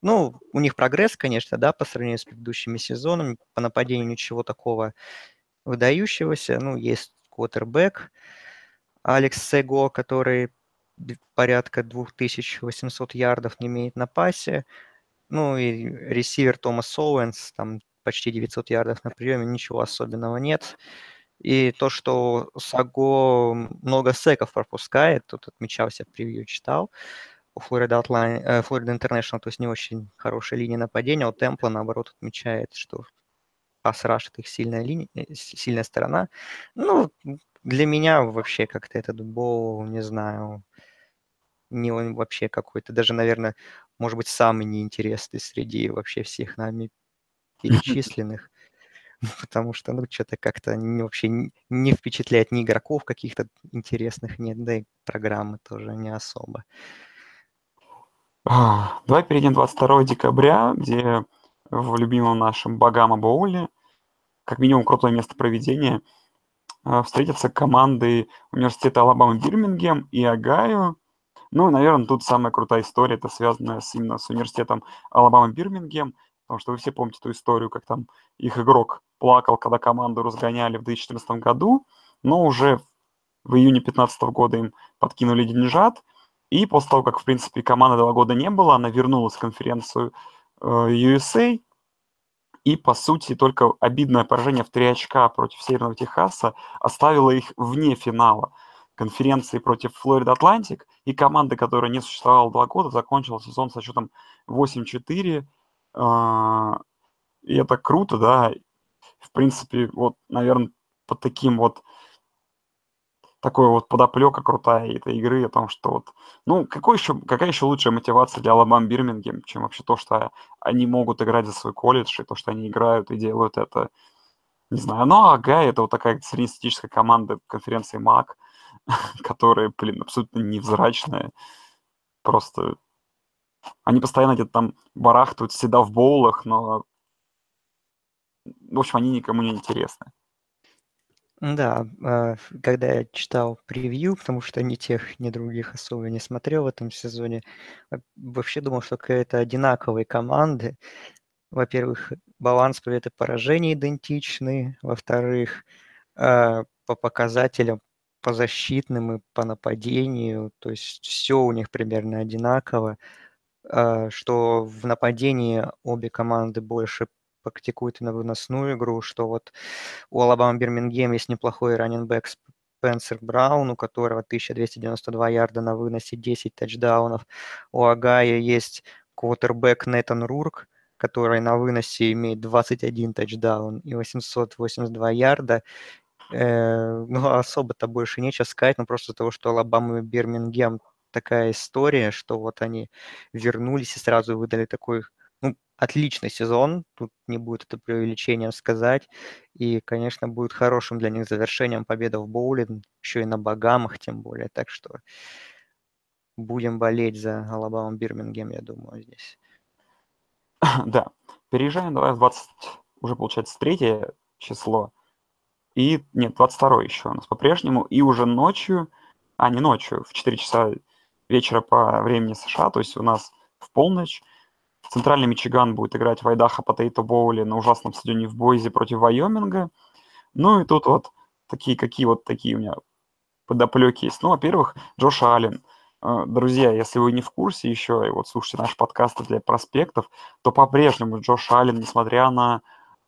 ну, у них прогресс, конечно, да, по сравнению с предыдущими сезонами. По нападению ничего такого выдающегося. Ну, есть квотербек Алекс Сего, который порядка 2800 ярдов не имеет на пасе. Ну и ресивер Томас Оуэнс, там почти 900 ярдов на приеме, ничего особенного нет. И то, что Саго много секов пропускает, тут отмечался, превью читал, у Florida, Outline, э, Florida International, то есть не очень хорошая линия нападения, у Темпла, наоборот, отмечает, что это их сильная, линия, э, сильная сторона. Ну, для меня вообще как-то этот бол, не знаю, не он вообще какой-то, даже, наверное, может быть, самый неинтересный среди вообще всех нами перечисленных. потому что, ну, что-то как-то вообще не впечатляет ни игроков каких-то интересных нет, да и программы тоже не особо. А, давай перейдем 22 декабря, где в любимом нашем Багама Боуле, как минимум крутое место проведения, а, встретятся команды университета Алабама Бирмингем и Агаю. Ну, наверное, тут самая крутая история, это связано с, именно с университетом Алабама Бирмингем, потому что вы все помните ту историю, как там их игрок плакал, когда команду разгоняли в 2014 году, но уже в июне 2015 года им подкинули деньжат, и после того, как, в принципе, команды два года не было, она вернулась в конференцию э, USA, и, по сути, только обидное поражение в три очка против Северного Техаса оставило их вне финала конференции против Флорида Атлантик, и команда, которая не существовала два года, закончила сезон со счетом 8-4. А, и это круто, да. В принципе, вот, наверное, под таким вот такой вот подоплека крутая этой игры о том, что вот, ну, какой еще, какая еще лучшая мотивация для Алабам Бирмингем, чем вообще то, что они могут играть за свой колледж, и то, что они играют и делают это, не знаю, ну, ага, это вот такая среднестатистическая команда конференции МАК, которая, блин, абсолютно невзрачная, просто они постоянно где-то там барахтают, всегда в боулах, но, в общем, они никому не интересны. Да, а, когда я читал превью, потому что ни тех, ни других особо не смотрел в этом сезоне, вообще думал, что какая-то одинаковые команды. Во-первых, баланс побед и поражений идентичный. Во-вторых, а, по показателям по защитным и по нападению, то есть все у них примерно одинаково, а, что в нападении обе команды больше практикует на выносную игру, что вот у Алабама Бирмингем есть неплохой раненбэк Спенсер Браун, у которого 1292 ярда на выносе, 10 тачдаунов. У Агая есть квотербек Нетан Рурк, который на выносе имеет 21 тачдаун и 882 ярда. Э, ну, особо-то больше нечего сказать, но просто того, что Алабама и Бирмингем такая история, что вот они вернулись и сразу выдали такой ну, отличный сезон, тут не будет это преувеличением сказать. И, конечно, будет хорошим для них завершением победа в боуле, еще и на Багамах тем более. Так что будем болеть за Алабама Бирмингем, я думаю, здесь. Да. Переезжаем давай в 20, уже получается третье число. И, нет, 22 еще у нас по-прежнему. И уже ночью, а не ночью, в 4 часа вечера по времени США, то есть у нас в полночь, Центральный Мичиган будет играть в Айдахо Потейто Боуле на ужасном стадионе в Бойзе против Вайоминга. Ну и тут вот такие, какие вот такие у меня подоплеки есть. Ну, во-первых, Джош Аллен. Э, друзья, если вы не в курсе еще, и вот слушайте наши подкасты для проспектов, то по-прежнему Джош Аллен, несмотря на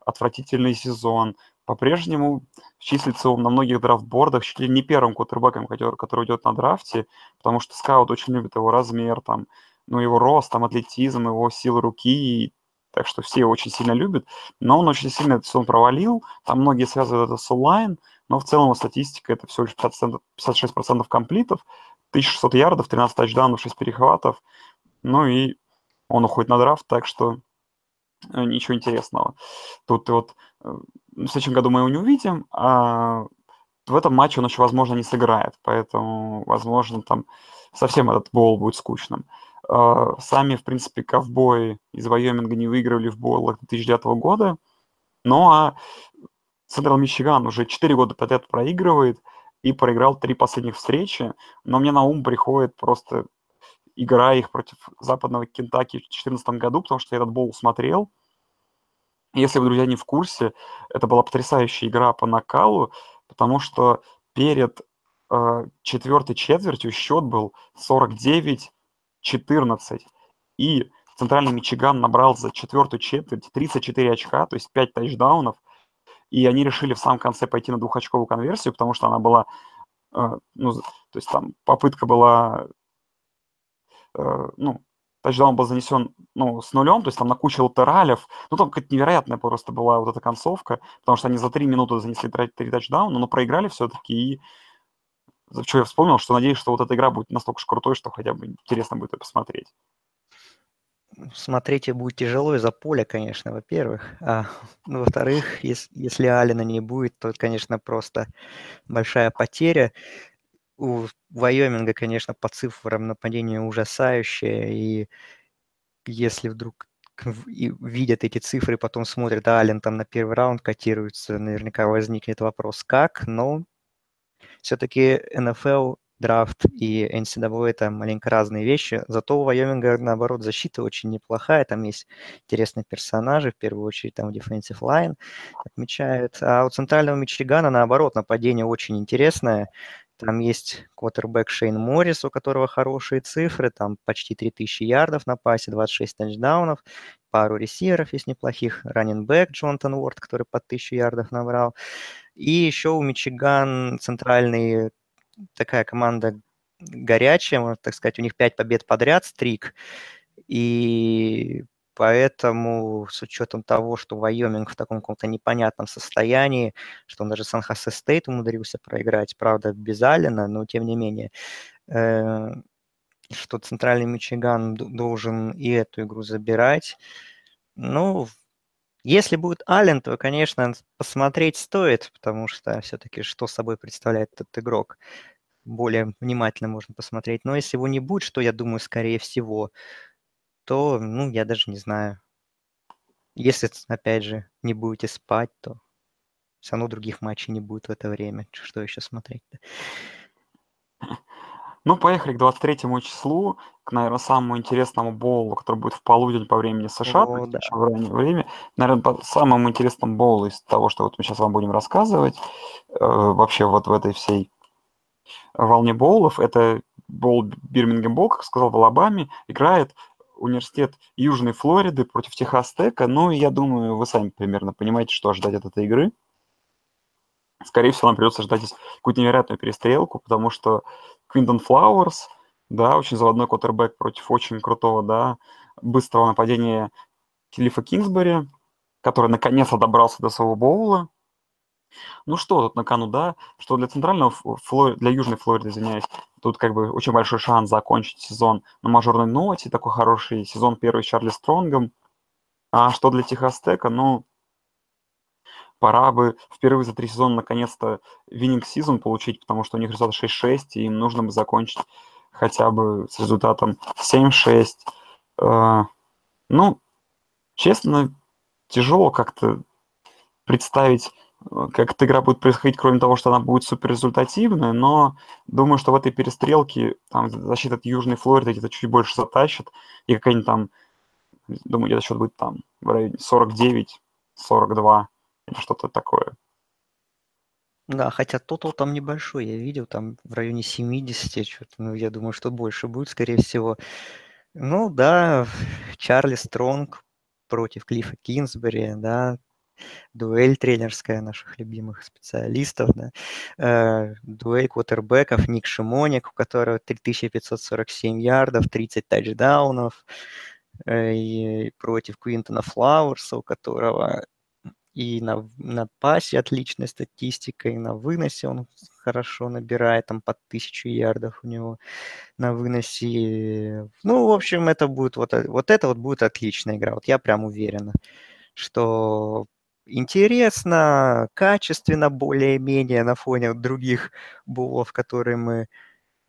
отвратительный сезон, по-прежнему числится он на многих драфтбордах чуть ли не первым кутербэком, который, который идет на драфте, потому что скаут очень любит его размер, там, ну, его рост, там, атлетизм, его силы руки, так что все его очень сильно любят, но он очень сильно этот сезон провалил, там многие связывают это с онлайн, но в целом статистика это всего лишь 50%, 56% комплитов, 1600 ярдов, 13 тачдаунов, 6 перехватов, ну и он уходит на драфт, так что э, ничего интересного. Тут вот э, в следующем году мы его не увидим, а в этом матче он еще, возможно, не сыграет, поэтому, возможно, там совсем этот бол будет скучным. А, сами, в принципе, ковбои из Вайоминга не выигрывали в боулах 2009 года. Ну а Централ Мичиган уже 4 года подряд проигрывает и проиграл три последних встречи. Но мне на ум приходит просто игра их против западного Кентаки в 2014 году, потому что я этот боул смотрел. Если вы, друзья, не в курсе, это была потрясающая игра по накалу, потому что перед э, четвертой четвертью счет был 49 14. И Центральный Мичиган набрал за четвертую четверть 34 очка, то есть 5 тачдаунов. И они решили в самом конце пойти на двухочковую конверсию, потому что она была, э, ну, то есть там попытка была, э, ну, тачдаун был занесен ну, с нулем, то есть там на кучу латералев. Ну, там какая-то невероятная просто была вот эта концовка, потому что они за три минуты занесли три тачдауна, но проиграли все-таки, и что я вспомнил, что надеюсь, что вот эта игра будет настолько же крутой, что хотя бы интересно будет ее посмотреть. смотреть будет тяжело из-за поля, конечно, во-первых. А ну, во-вторых, если, если Алина не будет, то, конечно, просто большая потеря. У Вайоминга, конечно, по цифрам нападения ужасающее, и если вдруг и видят эти цифры, потом смотрят, а Ален там на первый раунд котируется, наверняка возникнет вопрос, как, но все-таки НФЛ драфт и NCAA это маленько разные вещи. Зато у Вайоминга, наоборот, защита очень неплохая. Там есть интересные персонажи, в первую очередь там Defensive Line отмечают. А у Центрального Мичигана, наоборот, нападение очень интересное. Там есть квотербек Шейн Моррис, у которого хорошие цифры, там почти 3000 ярдов на пасе, 26 тачдаунов, пару ресиверов есть неплохих, раннинбэк Джонатан Уорд, который под 1000 ярдов набрал. И еще у Мичиган центральный такая команда горячая, можно так сказать, у них пять побед подряд, стрик, и поэтому с учетом того, что Вайоминг в таком каком-то непонятном состоянии, что он даже Сан-Хосе Стейт умудрился проиграть, правда, без Аллена, но тем не менее, э, что Центральный Мичиган должен и эту игру забирать. Ну, если будет Аллен, то, конечно, посмотреть стоит, потому что все-таки что собой представляет этот игрок более внимательно можно посмотреть. Но если его не будет, что я думаю, скорее всего, то, ну, я даже не знаю. Если, опять же, не будете спать, то все равно других матчей не будет в это время. Что еще смотреть-то? Ну, поехали к 23 числу, к, наверное, самому интересному боулу, который будет в полудень по времени США, О, да. в раннее время. Наверное, по самому интересному боулу из того, что вот мы сейчас вам будем рассказывать, э, вообще вот в этой всей волне боулов. Это боул Бирмингем Боул, как сказал, в Алабаме. Играет университет Южной Флориды против Техас Тека. Ну, я думаю, вы сами примерно понимаете, что ожидать от этой игры. Скорее всего, нам придется ждать здесь какую-то невероятную перестрелку, потому что Квинтон Флауэрс, да, очень заводной квотербек против очень крутого, да, быстрого нападения Килифа Кингсбери, который наконец-то добрался до своего боула, ну что тут на кону, да, что для центрального Флориды, для Южной Флориды, извиняюсь, тут как бы очень большой шанс закончить сезон на мажорной ноте, такой хороший сезон первый с Чарли Стронгом. А что для Техастека, ну, пора бы впервые за три сезона наконец-то вининг сезон получить, потому что у них результат 6-6, и им нужно бы закончить хотя бы с результатом 7-6. Э, ну, честно, тяжело как-то представить как эта игра будет происходить, кроме того, что она будет суперрезультативная, но думаю, что в этой перестрелке там защита от Южной Флориды где-то чуть больше затащит, и какая-нибудь там, думаю, где-то счет будет там в районе 49, 42 или что-то такое. Да, хотя тотал там небольшой, я видел, там в районе 70, что-то, ну, я думаю, что больше будет, скорее всего. Ну, да, Чарли Стронг против Клиффа Кинсбери, да, дуэль тренерская наших любимых специалистов, да, э, дуэль квотербеков, Ник Шимоник, у которого 3547 ярдов, 30 тачдаунов, э, и против Квинтона Флауэрса, у которого и на, на пасе отличная статистика, и на выносе он хорошо набирает, там под тысячу ярдов у него на выносе. Ну, в общем, это будет вот, вот это вот будет отличная игра. Вот я прям уверен, что интересно, качественно более-менее на фоне других булов, которые мы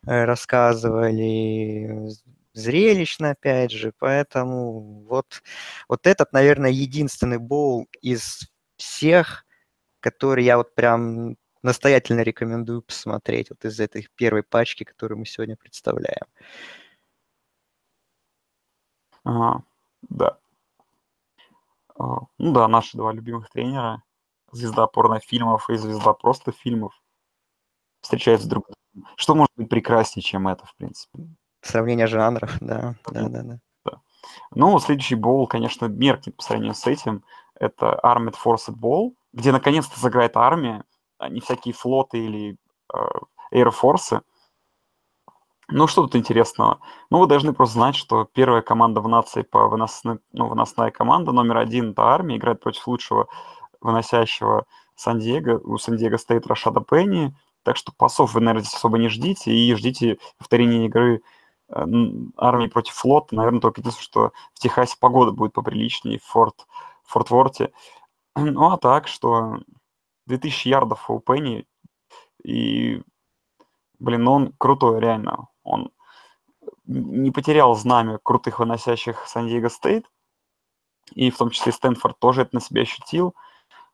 э, рассказывали, зрелищно, опять же, поэтому вот, вот этот, наверное, единственный боул из всех, который я вот прям настоятельно рекомендую посмотреть вот из этой первой пачки, которую мы сегодня представляем. Ага, да. А, ну да, наши два любимых тренера, звезда порнофильмов и звезда просто фильмов, встречаются друг с другом. Что может быть прекраснее, чем это, в принципе? Сравнение жанров, да, да, да, да. да. Ну, следующий боул, конечно, меркнет по сравнению с этим. Это Armored Forces Bowl, где наконец-то заграет армия, а не всякие флоты или э, Air Force. Ну, что тут интересного? Ну, вы должны просто знать, что первая команда в нации по выносной, ну, выносная команда, номер один, это армия, играет против лучшего выносящего Сан-Диего, у Сан-Диего стоит Рашада Пенни, так что пасов вы, наверное, здесь особо не ждите, и ждите повторения игры армии против флота, наверное, только единственное, что в Техасе погода будет поприличнее, Форт, Форт. Ну, а так, что 2000 ярдов у Пенни, и, блин, он крутой, реально. Он не потерял знамя крутых выносящих Сан-Диего Стейт, и в том числе Стэнфорд тоже это на себя ощутил.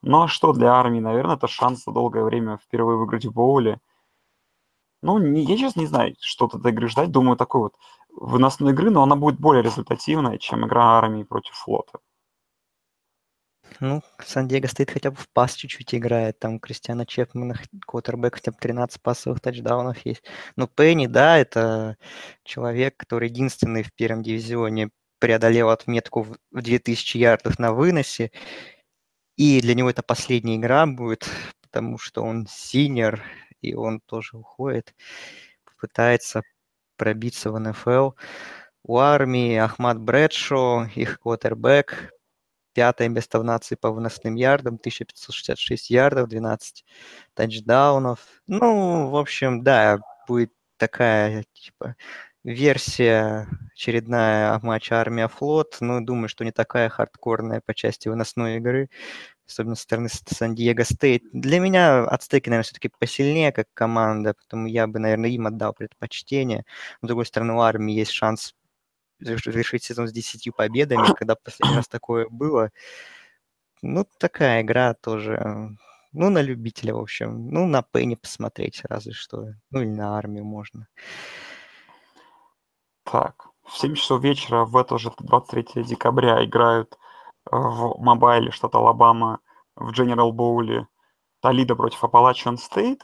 Ну а что для армии? Наверное, это шанс за долгое время впервые выиграть в боуле. Ну, не, я сейчас не знаю, что от этой игры ждать. Думаю, такой вот выносной игры, но она будет более результативной, чем игра армии против флота. Ну, Сан-Диего стоит хотя бы в пас чуть-чуть играет. Там Кристиана Чепмана, квотербек, хотя бы 13 пасовых тачдаунов есть. Но Пенни, да, это человек, который единственный в первом дивизионе преодолел отметку в 2000 ярдов на выносе. И для него это последняя игра будет, потому что он синер, и он тоже уходит, попытается пробиться в НФЛ. У армии Ахмад Брэдшо, их квотербек, пятое место в нации по выносным ярдам, 1566 ярдов, 12 тачдаунов. Ну, в общем, да, будет такая, типа, версия очередная матча Армия-Флот, но думаю, что не такая хардкорная по части выносной игры, особенно со стороны Сан-Диего Стейт. Для меня ацтеки, наверное, все-таки посильнее как команда, поэтому я бы, наверное, им отдал предпочтение. С другой стороны, у армии есть шанс завершить сезон с 10 победами, когда последний раз такое было. Ну, такая игра тоже, ну, на любителя, в общем. Ну, на Пенни посмотреть разве что. Ну, или на армию можно. Так, в 7 часов вечера в это же 23 декабря играют в мобайле штат Алабама в General Боуле Толида против Appalachian State.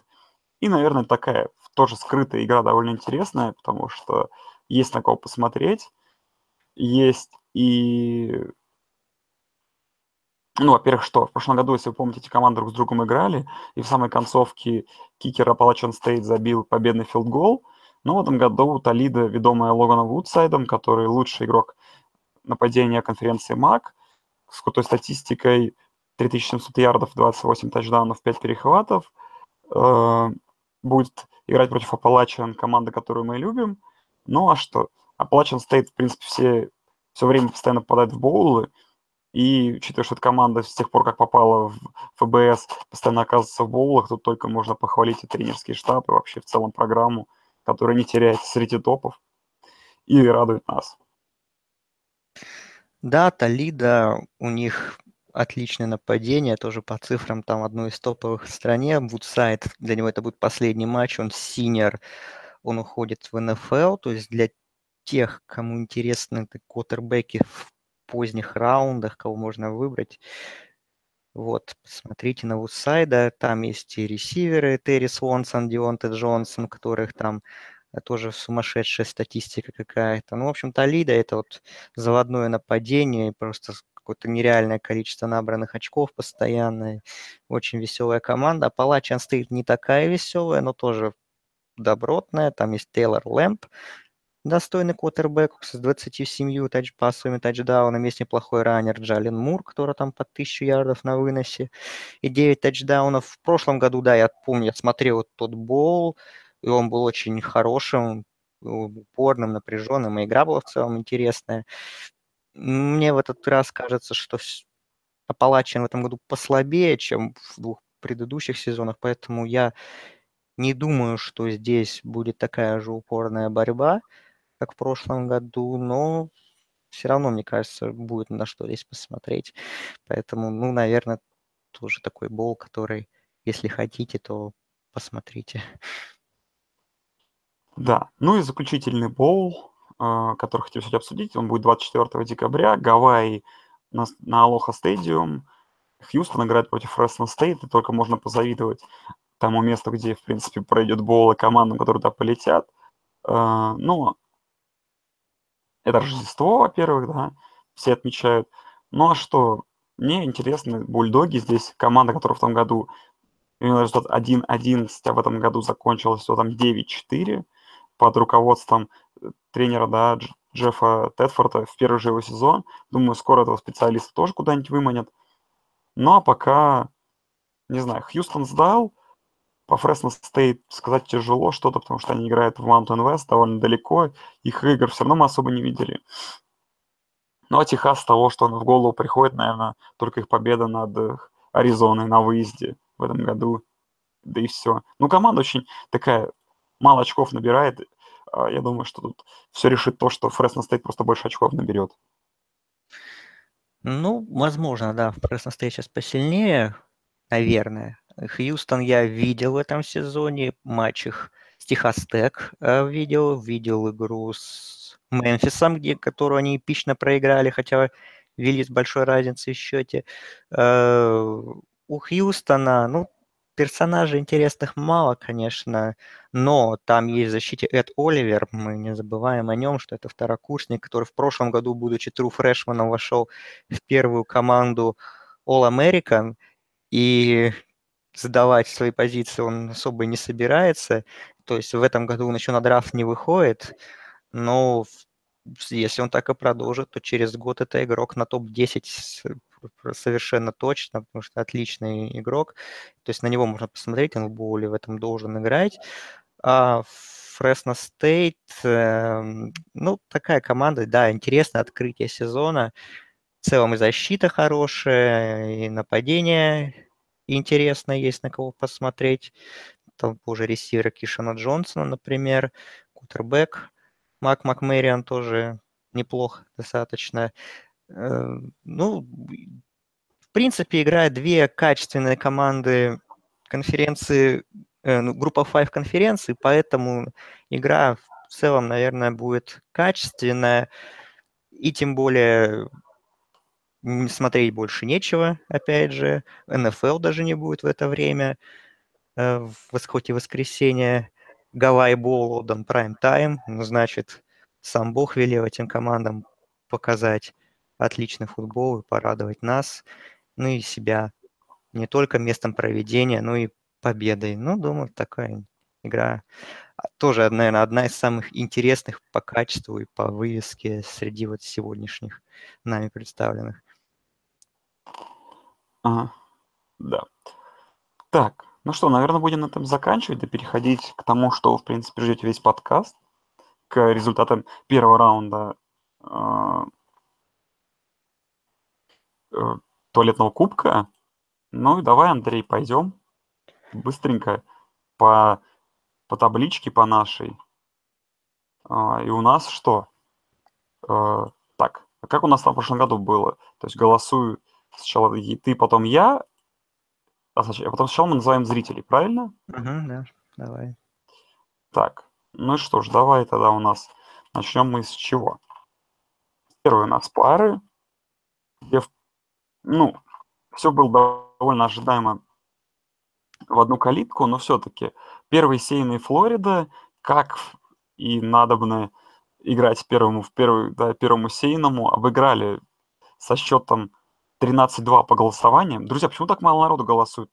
И, наверное, такая тоже скрытая игра довольно интересная, потому что есть на кого посмотреть. Есть и... Ну, во-первых, что? В прошлом году, если вы помните, эти команды друг с другом играли, и в самой концовке кикер Appalachian State забил победный филдгол. Но в этом году Толидо, ведомая Логаном Вудсайдом, который лучший игрок нападения конференции МАК, с крутой статистикой 3700 ярдов, 28 тачдаунов, 5 перехватов. Э, будет играть против Appalachian, команды, которую мы любим. Ну а что? Appalachian State, в принципе, все, все время постоянно попадает в боулы. И учитывая, что эта команда с тех пор, как попала в ФБС, постоянно оказывается в боулах, тут только можно похвалить и тренерский штаб, и вообще в целом программу, которая не теряется среди топов и радует нас. Да, Толидо, у них отличное нападение, тоже по цифрам там одно из топовых в стране. Вудсайд, для него это будет последний матч, он senior, он уходит в НФЛ, то есть для тех, кому интересны квотербеки в поздних раундах, кого можно выбрать, вот, посмотрите на Вудсайда, там есть и ресиверы, Терри Свонсон, Дионте Джонсон, которых там Э, тоже сумасшедшая статистика какая-то. Ну, в общем, Толидо это вот заводное нападение, просто какое-то нереальное количество набранных очков постоянно. Очень веселая команда. Апалачан стоит не такая веселая, но тоже добротная. Там есть Тейлор Лэмп, достойный квотербек с 27 тач пассовыми тачдаунами. Есть неплохой раннер Джалин Мур, который там под 1000 ярдов на выносе. И 9 тачдаунов. В прошлом году, да, я помню, я смотрел тот бол, и он был очень хорошим, упорным, напряженным, и игра была в целом интересная. Мне в этот раз кажется, что Апалачин в этом году послабее, чем в двух предыдущих сезонах, поэтому я не думаю, что здесь будет такая же упорная борьба, как в прошлом году, но все равно, мне кажется, будет на что здесь посмотреть. Поэтому, ну, наверное, тоже такой бол, который, если хотите, то посмотрите. Да, ну и заключительный боул, а, который хотел сегодня обсудить, он будет 24 декабря. Гавайи на, на Алоха Стадиум. Хьюстон играет против Фресно Стейт, и только можно позавидовать тому месту, где, в принципе, пройдет боул и командам, которые туда полетят. А, ну, это Рождество, во-первых, да, все отмечают. Ну а что, мне интересны бульдоги здесь, команда, которая в том году имела результат 1-11, а в этом году закончилась все там 9-4 под руководством э, тренера, да, Джеффа Тедфорда в первый же его сезон. Думаю, скоро этого специалиста тоже куда-нибудь выманят. Ну, а пока, не знаю, Хьюстон сдал, по Фресно Стейт сказать тяжело что-то, потому что они играют в Mountain West довольно далеко. Их игр все равно мы особо не видели. Ну, а Техас того, что в голову приходит, наверное, только их победа над Аризоной на выезде в этом году. Да и все. Ну, команда очень такая, мало очков набирает. А я думаю, что тут все решит то, что Фресно Стейт просто больше очков наберет. Ну, возможно, да, Фресно Стейт сейчас посильнее, наверное. Хьюстон я видел в этом сезоне, матч их с Техас Тек э, видел, видел игру с Мемфисом, где, которую они эпично проиграли, хотя вели с большой разницей в счете. Э, у Хьюстона, ну, персонажей интересных мало, конечно, но там есть в защите Эд Оливер, мы не забываем о нем, что это второкурсник, который в прошлом году, будучи true фрешманом, вошел в первую команду All American, и сдавать свои позиции он особо не собирается. То есть в этом году он еще на драфт не выходит, но если он так и продолжит, то через год это игрок на топ-10 совершенно точно, потому что отличный игрок. То есть на него можно посмотреть, он в боуле в этом должен играть. А Фресно Стейт, э, ну, такая команда, да, интересное открытие сезона. В целом и защита хорошая, и нападение интересное есть на кого посмотреть. Там уже ресивера Кишана Джонсона, например, кутербэк Мак Макмэриан тоже неплохо достаточно. Э, ну, в принципе, играют две качественные команды конференции, э, ну, группа 5 конференции, поэтому игра в целом, наверное, будет качественная, и тем более смотреть больше нечего, опять же. НФЛ даже не будет в это время, э, в восходе воскресенья. Гавайи Боул отдан прайм тайм, ну, значит, сам Бог велел этим командам показать отличный футбол и порадовать нас, ну и себя не только местом проведения, но и победой. Ну, думаю, такая игра а, тоже, наверное, одна из самых интересных по качеству и по вывеске среди вот сегодняшних нами представленных. Ага, да. Так, ну что, наверное, будем на этом заканчивать и переходить к тому, что, в принципе, ждете весь подкаст, к результатам первого раунда а, э, туалетного кубка. Ну и давай, Андрей, пойдем быстренько по, по табличке по нашей. А, и у нас что? А, так, а как у нас там в прошлом году было? То есть голосую сначала ты, потом я, а, а потом сначала мы называем зрителей, правильно? Угу, да, давай. Так, ну что ж, давай тогда у нас начнем мы с чего? Первый у нас пары, где, ну, все было довольно ожидаемо в одну калитку, но все-таки первый сейный Флорида, как и надобно играть первому в первую, да, первому сейному, обыграли со счетом 13-2 по голосованиям. Друзья, почему так мало народу голосует?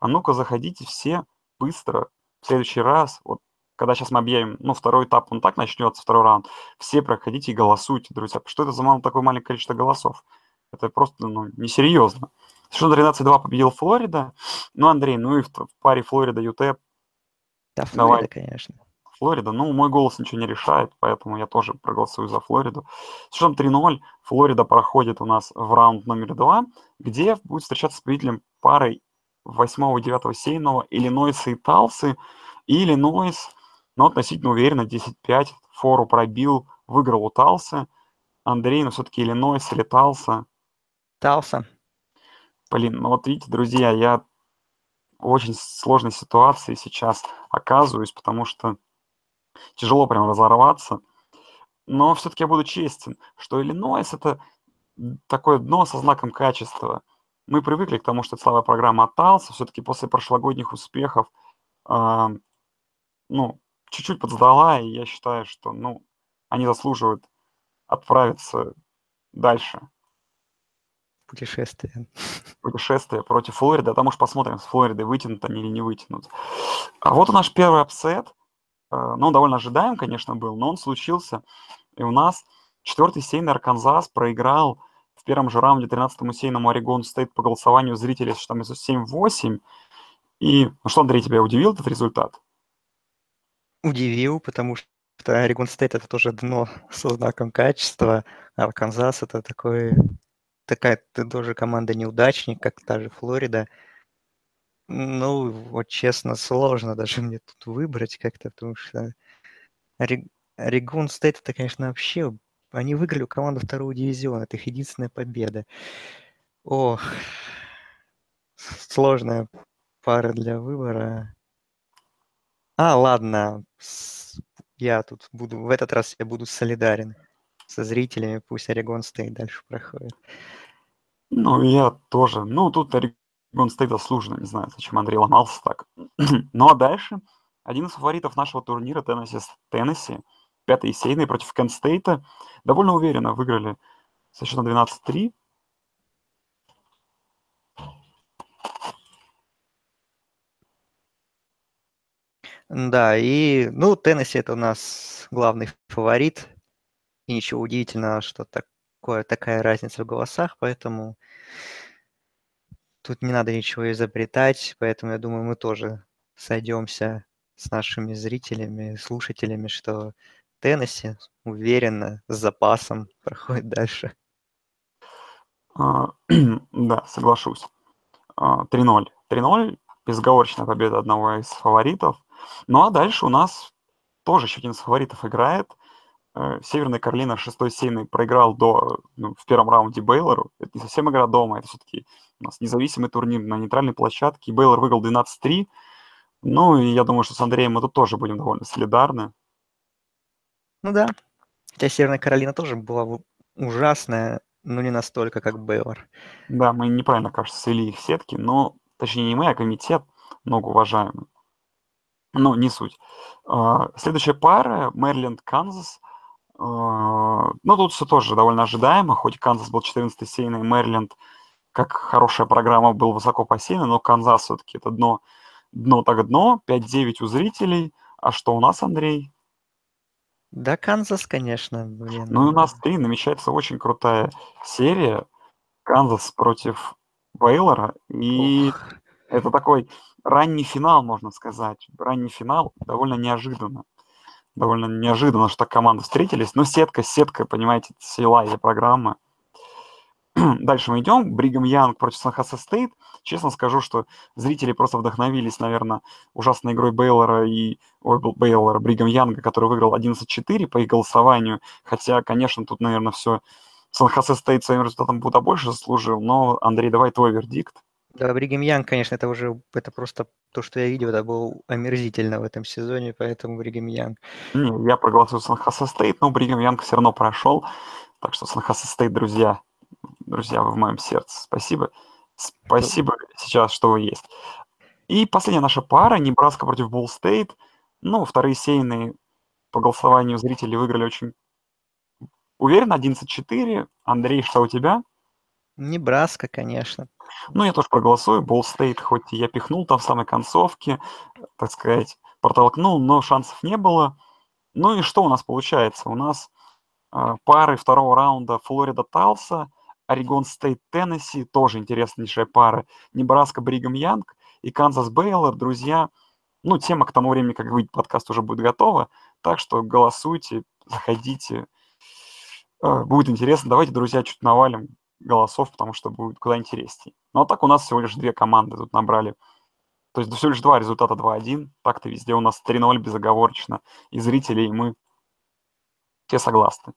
А ну-ка, заходите все быстро. В следующий раз, вот когда сейчас мы объявим, ну, второй этап, он так начнется, второй раунд, все проходите и голосуйте, друзья. Что это за мало такое маленькое количество голосов? Это просто, ну, несерьезно. Что 13-2 победил Флорида. Ну, Андрей, ну и в, в паре Флорида-ЮТЭП. Да, Флорида, Давай. конечно. Флорида. Ну, мой голос ничего не решает, поэтому я тоже проголосую за Флориду. С счетом 3-0 Флорида проходит у нас в раунд номер 2, где будет встречаться с победителем парой 8 и 9 сейного Иллинойса и Талсы. И Иллинойс, ну, относительно уверенно, 10-5 фору пробил, выиграл у Талсы. Андрей, но все-таки Иллинойс или Талса? Талса. Блин, ну вот видите, друзья, я в очень сложной ситуации сейчас оказываюсь, потому что тяжело прям разорваться. Но все-таки я буду честен, что Иллинойс – это такое дно со знаком качества. Мы привыкли к тому, что это слабая программа оттался. Все-таки после прошлогодних успехов, э, ну, чуть-чуть подсдала, и я считаю, что, ну, они заслуживают отправиться дальше. Путешествие. Путешествие против Флориды. А там уж посмотрим, с Флоридой вытянут они или не вытянут. А вот наш первый апсет – Э, ну, довольно ожидаем, конечно, был, но он случился. И у нас четвертый сеяный Арканзас проиграл в первом же раунде 13-му сеяному Орегон Стейт по голосованию зрителей со счетом 7-8. И ну что, Андрей, тебя удивил этот результат? Удивил, потому что Орегон Стейт это тоже дно со знаком качества, Арканзас это такой, такая тоже команда неудачник, как та же Флорида. Ну, вот честно, сложно даже мне тут выбрать как-то, потому что Орегон Стейт это, конечно, вообще... Они выиграли у команды второго дивизиона, это их единственная победа. Ох, сложная пара для выбора. А, ладно, я тут буду, в этот раз я буду солидарен со зрителями, пусть Орегон Стейт дальше проходит. Ну, я тоже. Ну, тут Орегон Стейт заслуженно, не знаю, зачем Андрей ломался так. ну, а дальше один из фаворитов нашего турнира Теннесси, Теннесси, пятый сеяный против Кент Стейта, довольно уверенно выиграли со счетом 12-3. Да, и, ну, Теннесси это у нас главный фаворит. И ничего удивительного, что такое, такая разница в голосах, поэтому тут не надо ничего изобретать, поэтому я думаю, мы тоже сойдемся с нашими зрителями, слушателями, что Теннесси уверенно, с запасом проходит дальше. А, да, соглашусь. 3-0. А, 3-0, безговорочная победа одного из фаворитов. Ну а дальше у нас тоже еще один из фаворитов играет. Э, Северная Каролина шестой сейный проиграл до, ну, в первом раунде Бейлору. Это не совсем игра дома, это все-таки у нас независимый турнир на нейтральной площадке. Бейлор выиграл 12-3. Ну, и я думаю, что с Андреем мы тут тоже будем довольно солидарны. Ну да. Хотя Северная Каролина тоже была ужасная, но не настолько, как Бейлор. Да, мы неправильно, кажется, свели их сетки, но, точнее, не мы, а комитет многоуважаемый. Но не суть. А, следующая пара Мэриленд, Канзас. А, ну, тут все тоже довольно ожидаемо, хоть Канзас был 14-й сеяный, Мэриленд, как хорошая программа, был высоко посеян, но Канзас все-таки это дно, дно так дно, 5-9 у зрителей. А что у нас, Андрей? Да, Канзас, конечно, блин. Ну, у нас три намечается очень крутая серия. Канзас против Бейлора. И Ох. это такой ранний финал, можно сказать. Ранний финал довольно неожиданно. Довольно неожиданно, что команды встретились. Но сетка, сетка, понимаете, сила этой программы. Дальше мы идем. Бригам Янг против Сан-Хосе Стейт. Честно скажу, что зрители просто вдохновились, наверное, ужасной игрой Бейлора и ой, Бейлора, Бригам Янга, который выиграл 11-4 по их голосованию. Хотя, конечно, тут, наверное, все Сан-Хосе Стейт своим результатом куда больше заслужил. Но, Андрей, давай твой вердикт. Да, Бригем Янг, конечно, это уже, это просто то, что я видел, это было омерзительно в этом сезоне, поэтому Бригем Янг. Не, я проголосую Сан-Хосе Стейт, но Бригем Янг все равно прошел. Так что Сан-Хосе Стейт, друзья, друзья, вы в моем сердце. Спасибо. Спасибо сейчас, что вы есть. И последняя наша пара, Небраска против Болл Стейт. Ну, вторые сеяные по голосованию зрителей выиграли очень уверенно, 11-4. Андрей, что у тебя? Небраска, конечно. Ну, я тоже проголосую. Болл Стейт, хоть я пихнул там в самой концовке, так сказать, протолкнул, но шансов не было. Ну и что у нас получается? У нас э, пары второго раунда Флорида Талса, Орегон Стейт Теннесси, тоже интереснейшая пара, Небраска Бригам Янг и Канзас Бейлор, друзья. Ну, тема к тому времени, как выйдет подкаст, уже будет готова. Так что голосуйте, заходите. Э, будет интересно. Давайте, друзья, чуть навалим голосов, потому что будет куда интереснее. Ну а так у нас всего лишь две команды тут набрали. То есть всего лишь два результата 2-1. Так-то везде у нас 3-0 безоговорочно. И зрители, и мы все согласны.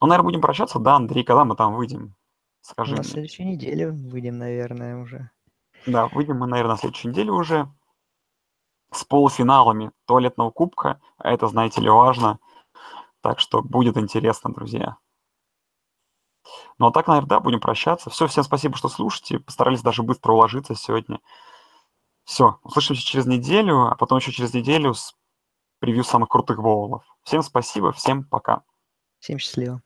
Ну, наверное, будем прощаться. Да, Андрей, когда мы там выйдем? Скажи На мне. следующей неделе выйдем, наверное, уже. Да, выйдем мы, наверное, на следующей неделе уже с полуфиналами туалетного кубка. А это, знаете ли, важно. Так что будет интересно, друзья. Ну а так, наверное, да, будем прощаться. Все, всем спасибо, что слушаете. Постарались даже быстро уложиться сегодня. Все, услышимся через неделю, а потом еще через неделю с превью самых крутых боулов. Всем спасибо, всем пока. Всем счастливо.